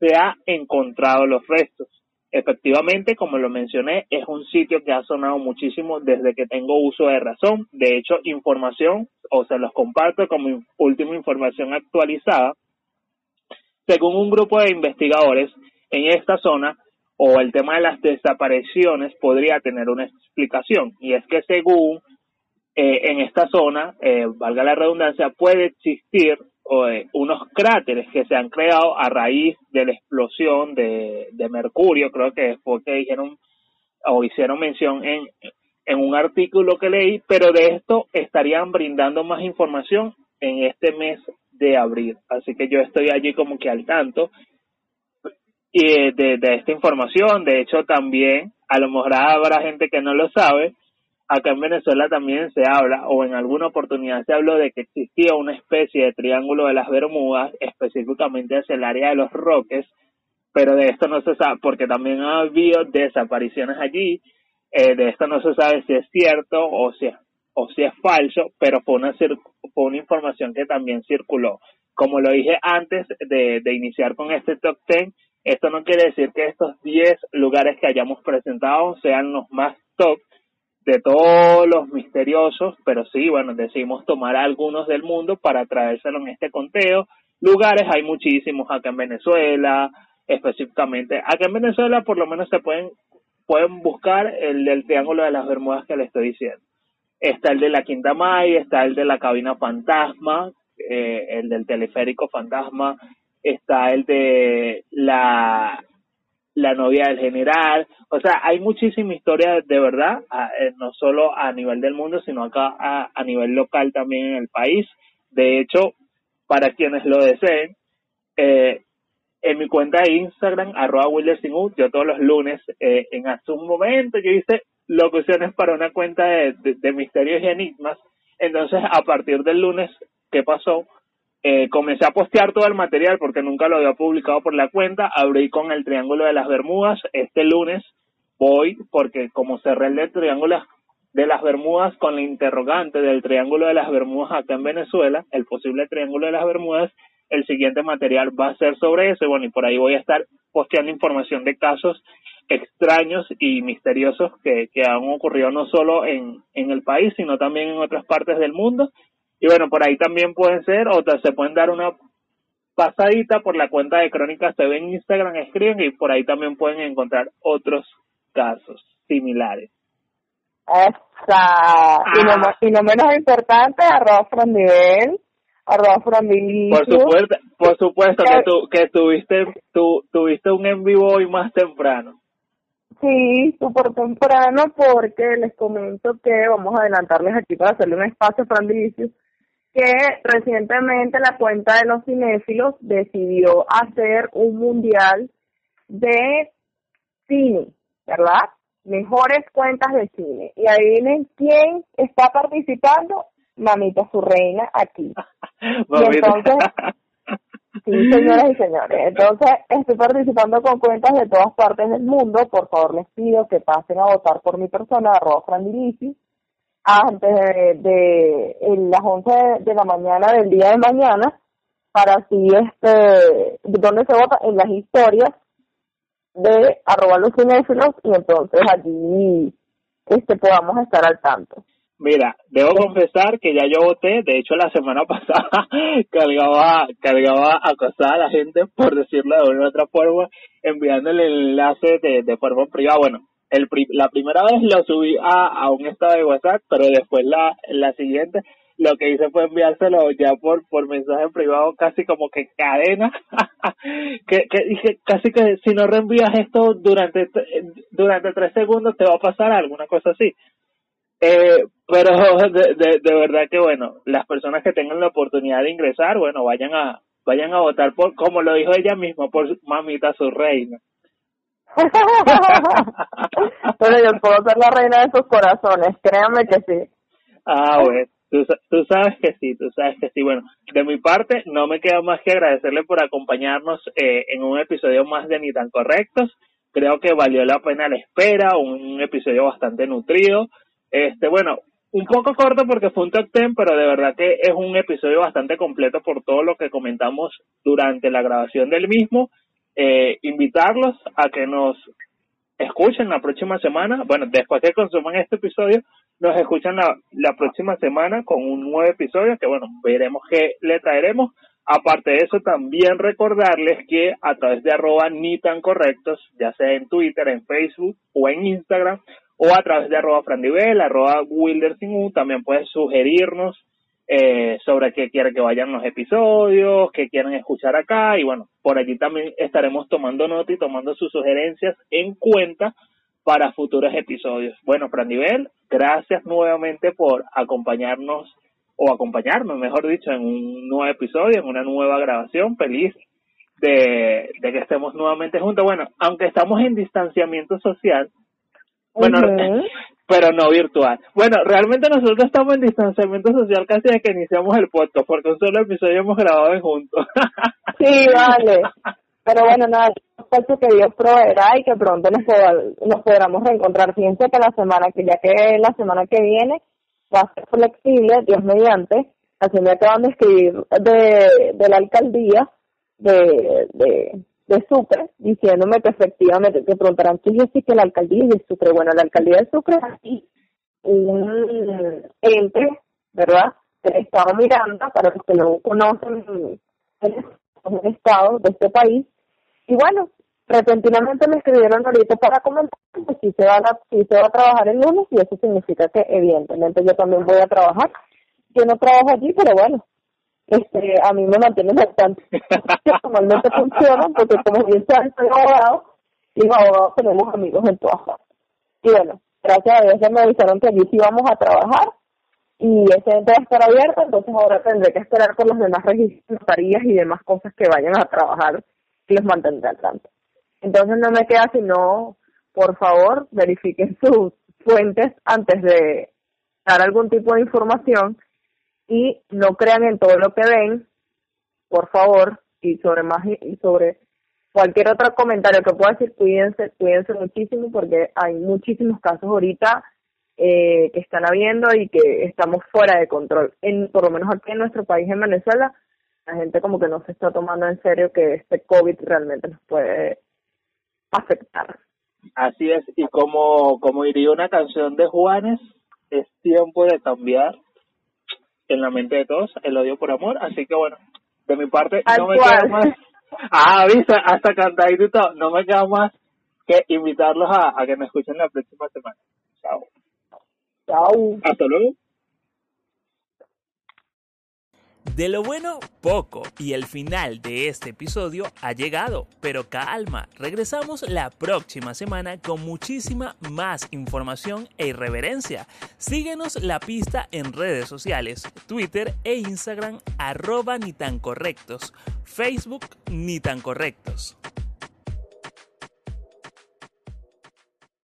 se ha encontrado los restos. Efectivamente, como lo mencioné, es un sitio que ha sonado muchísimo desde que tengo uso de razón. De hecho, información, o se los comparto como última información actualizada. Según un grupo de investigadores en esta zona, o el tema de las desapariciones podría tener una explicación. Y es que según eh, en esta zona, eh, valga la redundancia, puede existir eh, unos cráteres que se han creado a raíz de la explosión de, de Mercurio, creo que fue que dijeron o hicieron mención en, en un artículo que leí, pero de esto estarían brindando más información en este mes de abril. Así que yo estoy allí como que al tanto y de, de esta información. De hecho, también, a lo mejor habrá gente que no lo sabe, acá en Venezuela también se habla, o en alguna oportunidad se habló de que existía una especie de triángulo de las Bermudas, específicamente hacia el área de los Roques, pero de esto no se sabe, porque también ha habido desapariciones allí, eh, de esto no se sabe si es cierto o si es, o si es falso, pero fue una, fue una información que también circuló. Como lo dije antes de, de iniciar con este top 10, esto no quiere decir que estos 10 lugares que hayamos presentado sean los más top de todos los misteriosos, pero sí, bueno, decidimos tomar algunos del mundo para traérselo en este conteo. Lugares hay muchísimos acá en Venezuela, específicamente. Acá en Venezuela por lo menos se pueden, pueden buscar el del Triángulo de las Bermudas que le estoy diciendo. Está el de la Quinta May, está el de la cabina fantasma, eh, el del teleférico fantasma, está el de la, la novia del general, o sea, hay muchísima historia de verdad, eh, no solo a nivel del mundo, sino acá a, a, nivel local también en el país. De hecho, para quienes lo deseen, eh, en mi cuenta de Instagram, arroba yo todos los lunes, eh, en hace un momento, yo hice locuciones para una cuenta de, de misterios y enigmas. Entonces, a partir del lunes, ¿qué pasó? Eh, comencé a postear todo el material porque nunca lo había publicado por la cuenta. Abrí con el Triángulo de las Bermudas. Este lunes voy porque como cerré el Triángulo de las Bermudas con la interrogante del Triángulo de las Bermudas acá en Venezuela, el posible Triángulo de las Bermudas, el siguiente material va a ser sobre eso. Y bueno, y por ahí voy a estar posteando información de casos extraños y misteriosos que, que han ocurrido no solo en, en el país, sino también en otras partes del mundo y bueno, por ahí también pueden ser, o se pueden dar una pasadita por la cuenta de Crónicas TV en Instagram, escriben y por ahí también pueden encontrar otros casos similares. Esa. Y, no, y no menos importante, arroz nivel arroz Por supuesto, por supuesto que, tú, que tuviste, tu, tuviste un en vivo hoy más temprano. Sí, súper temprano porque les comento que vamos a adelantarles aquí para hacerle un espacio a Fran que recientemente la cuenta de los cinéfilos decidió hacer un mundial de cine, ¿verdad? Mejores cuentas de cine. Y adivinen quién está participando, Mamita su reina aquí. y entonces, sí, señoras y señores, entonces estoy participando con cuentas de todas partes del mundo. Por favor, les pido que pasen a votar por mi persona, arroba antes de, de, las 11 de la mañana del día de mañana para así este donde se vota en las historias de arroba los cinéfilos y entonces allí este podamos estar al tanto. Mira, debo confesar que ya yo voté, de hecho la semana pasada cargaba, cargaba acosada a la gente, por decirlo de una u otra forma, enviando el enlace de, de forma privada. Bueno, el, la primera vez lo subí a, a un estado de WhatsApp, pero después la, la siguiente lo que hice fue enviárselo ya por por mensaje privado casi como que cadena. Que, que casi que si no reenvías esto durante durante tres segundos te va a pasar alguna cosa así. Eh, pero de, de, de verdad que bueno las personas que tengan la oportunidad de ingresar bueno vayan a vayan a votar por como lo dijo ella misma por mamita su reina Pero yo puedo ser la reina de sus corazones, créanme que sí. Ah, bueno. Tú, sabes que sí, tú sabes que sí. Bueno, de mi parte, no me queda más que agradecerle por acompañarnos eh, en un episodio más de Ni tan Correctos. Creo que valió la pena la espera, un episodio bastante nutrido. Este, bueno, un poco corto porque fue un top ten, pero de verdad que es un episodio bastante completo por todo lo que comentamos durante la grabación del mismo eh, invitarlos a que nos escuchen la próxima semana. Bueno, después que consuman este episodio, nos escuchan la, la próxima semana con un nuevo episodio que, bueno, veremos qué le traeremos. Aparte de eso, también recordarles que a través de arroba ni tan correctos, ya sea en Twitter, en Facebook o en Instagram, o a través de arroba frandivel, arroba wildersingu, también puedes sugerirnos eh, sobre qué quieren que vayan los episodios, qué quieren escuchar acá y bueno, por allí también estaremos tomando nota y tomando sus sugerencias en cuenta para futuros episodios. Bueno, Prandivel, gracias nuevamente por acompañarnos o acompañarnos, mejor dicho, en un nuevo episodio, en una nueva grabación. Feliz de, que estemos nuevamente juntos. Bueno, aunque estamos en distanciamiento social, bueno, pero no virtual. Bueno, realmente nosotros estamos en distanciamiento social casi desde que iniciamos el podcast, porque un solo episodio hemos grabado juntos. sí, vale. Pero bueno, nada, espero que Dios proveerá y que pronto nos, nos podamos reencontrar. Fíjense que la semana que, ya que la semana que viene va a ser flexible, Dios mediante, así me acaban de escribir de, de la alcaldía de, de, de Sucre, diciéndome que efectivamente, te preguntarán, ¿qué es que la alcaldía de Sucre? Bueno, la alcaldía de Sucre es aquí un ente, ¿verdad?, del Estado Miranda, para los que no conocen, es un estado de este país, y bueno, repentinamente me escribieron ahorita para comentar que si se va a, si se va a trabajar el lunes y eso significa que evidentemente yo también voy a trabajar. Yo no trabajo allí, pero bueno, este a mí me mantiene bastante. Normalmente funcionan porque como bien saben soy abogado y los abogados tenemos amigos en todas partes. Y bueno, gracias a Dios ya me avisaron que allí sí vamos a trabajar y ese ente va estar abierto, entonces ahora tendré que esperar por los demás registros, y demás cosas que vayan a trabajar y los mantendré al tanto. Entonces no me queda sino, por favor, verifiquen sus fuentes antes de dar algún tipo de información y no crean en todo lo que ven, por favor, y sobre más y sobre cualquier otro comentario que pueda decir, cuídense, cuídense muchísimo porque hay muchísimos casos ahorita eh, que están habiendo y que estamos fuera de control. En, por lo menos aquí en nuestro país, en Venezuela, la gente como que no se está tomando en serio que este COVID realmente nos puede afectar. Así es, y como, como diría una canción de Juanes, es tiempo de cambiar en la mente de todos el odio por amor, así que bueno, de mi parte no me queda más, ah, viste, hasta cantar y todo, no me queda más que invitarlos a, a que me escuchen la próxima semana. Chao. Chao. Hasta luego. De lo bueno, poco, y el final de este episodio ha llegado, pero calma, regresamos la próxima semana con muchísima más información e irreverencia. Síguenos la pista en redes sociales, Twitter e Instagram arroba correctos, Facebook ni tan correctos.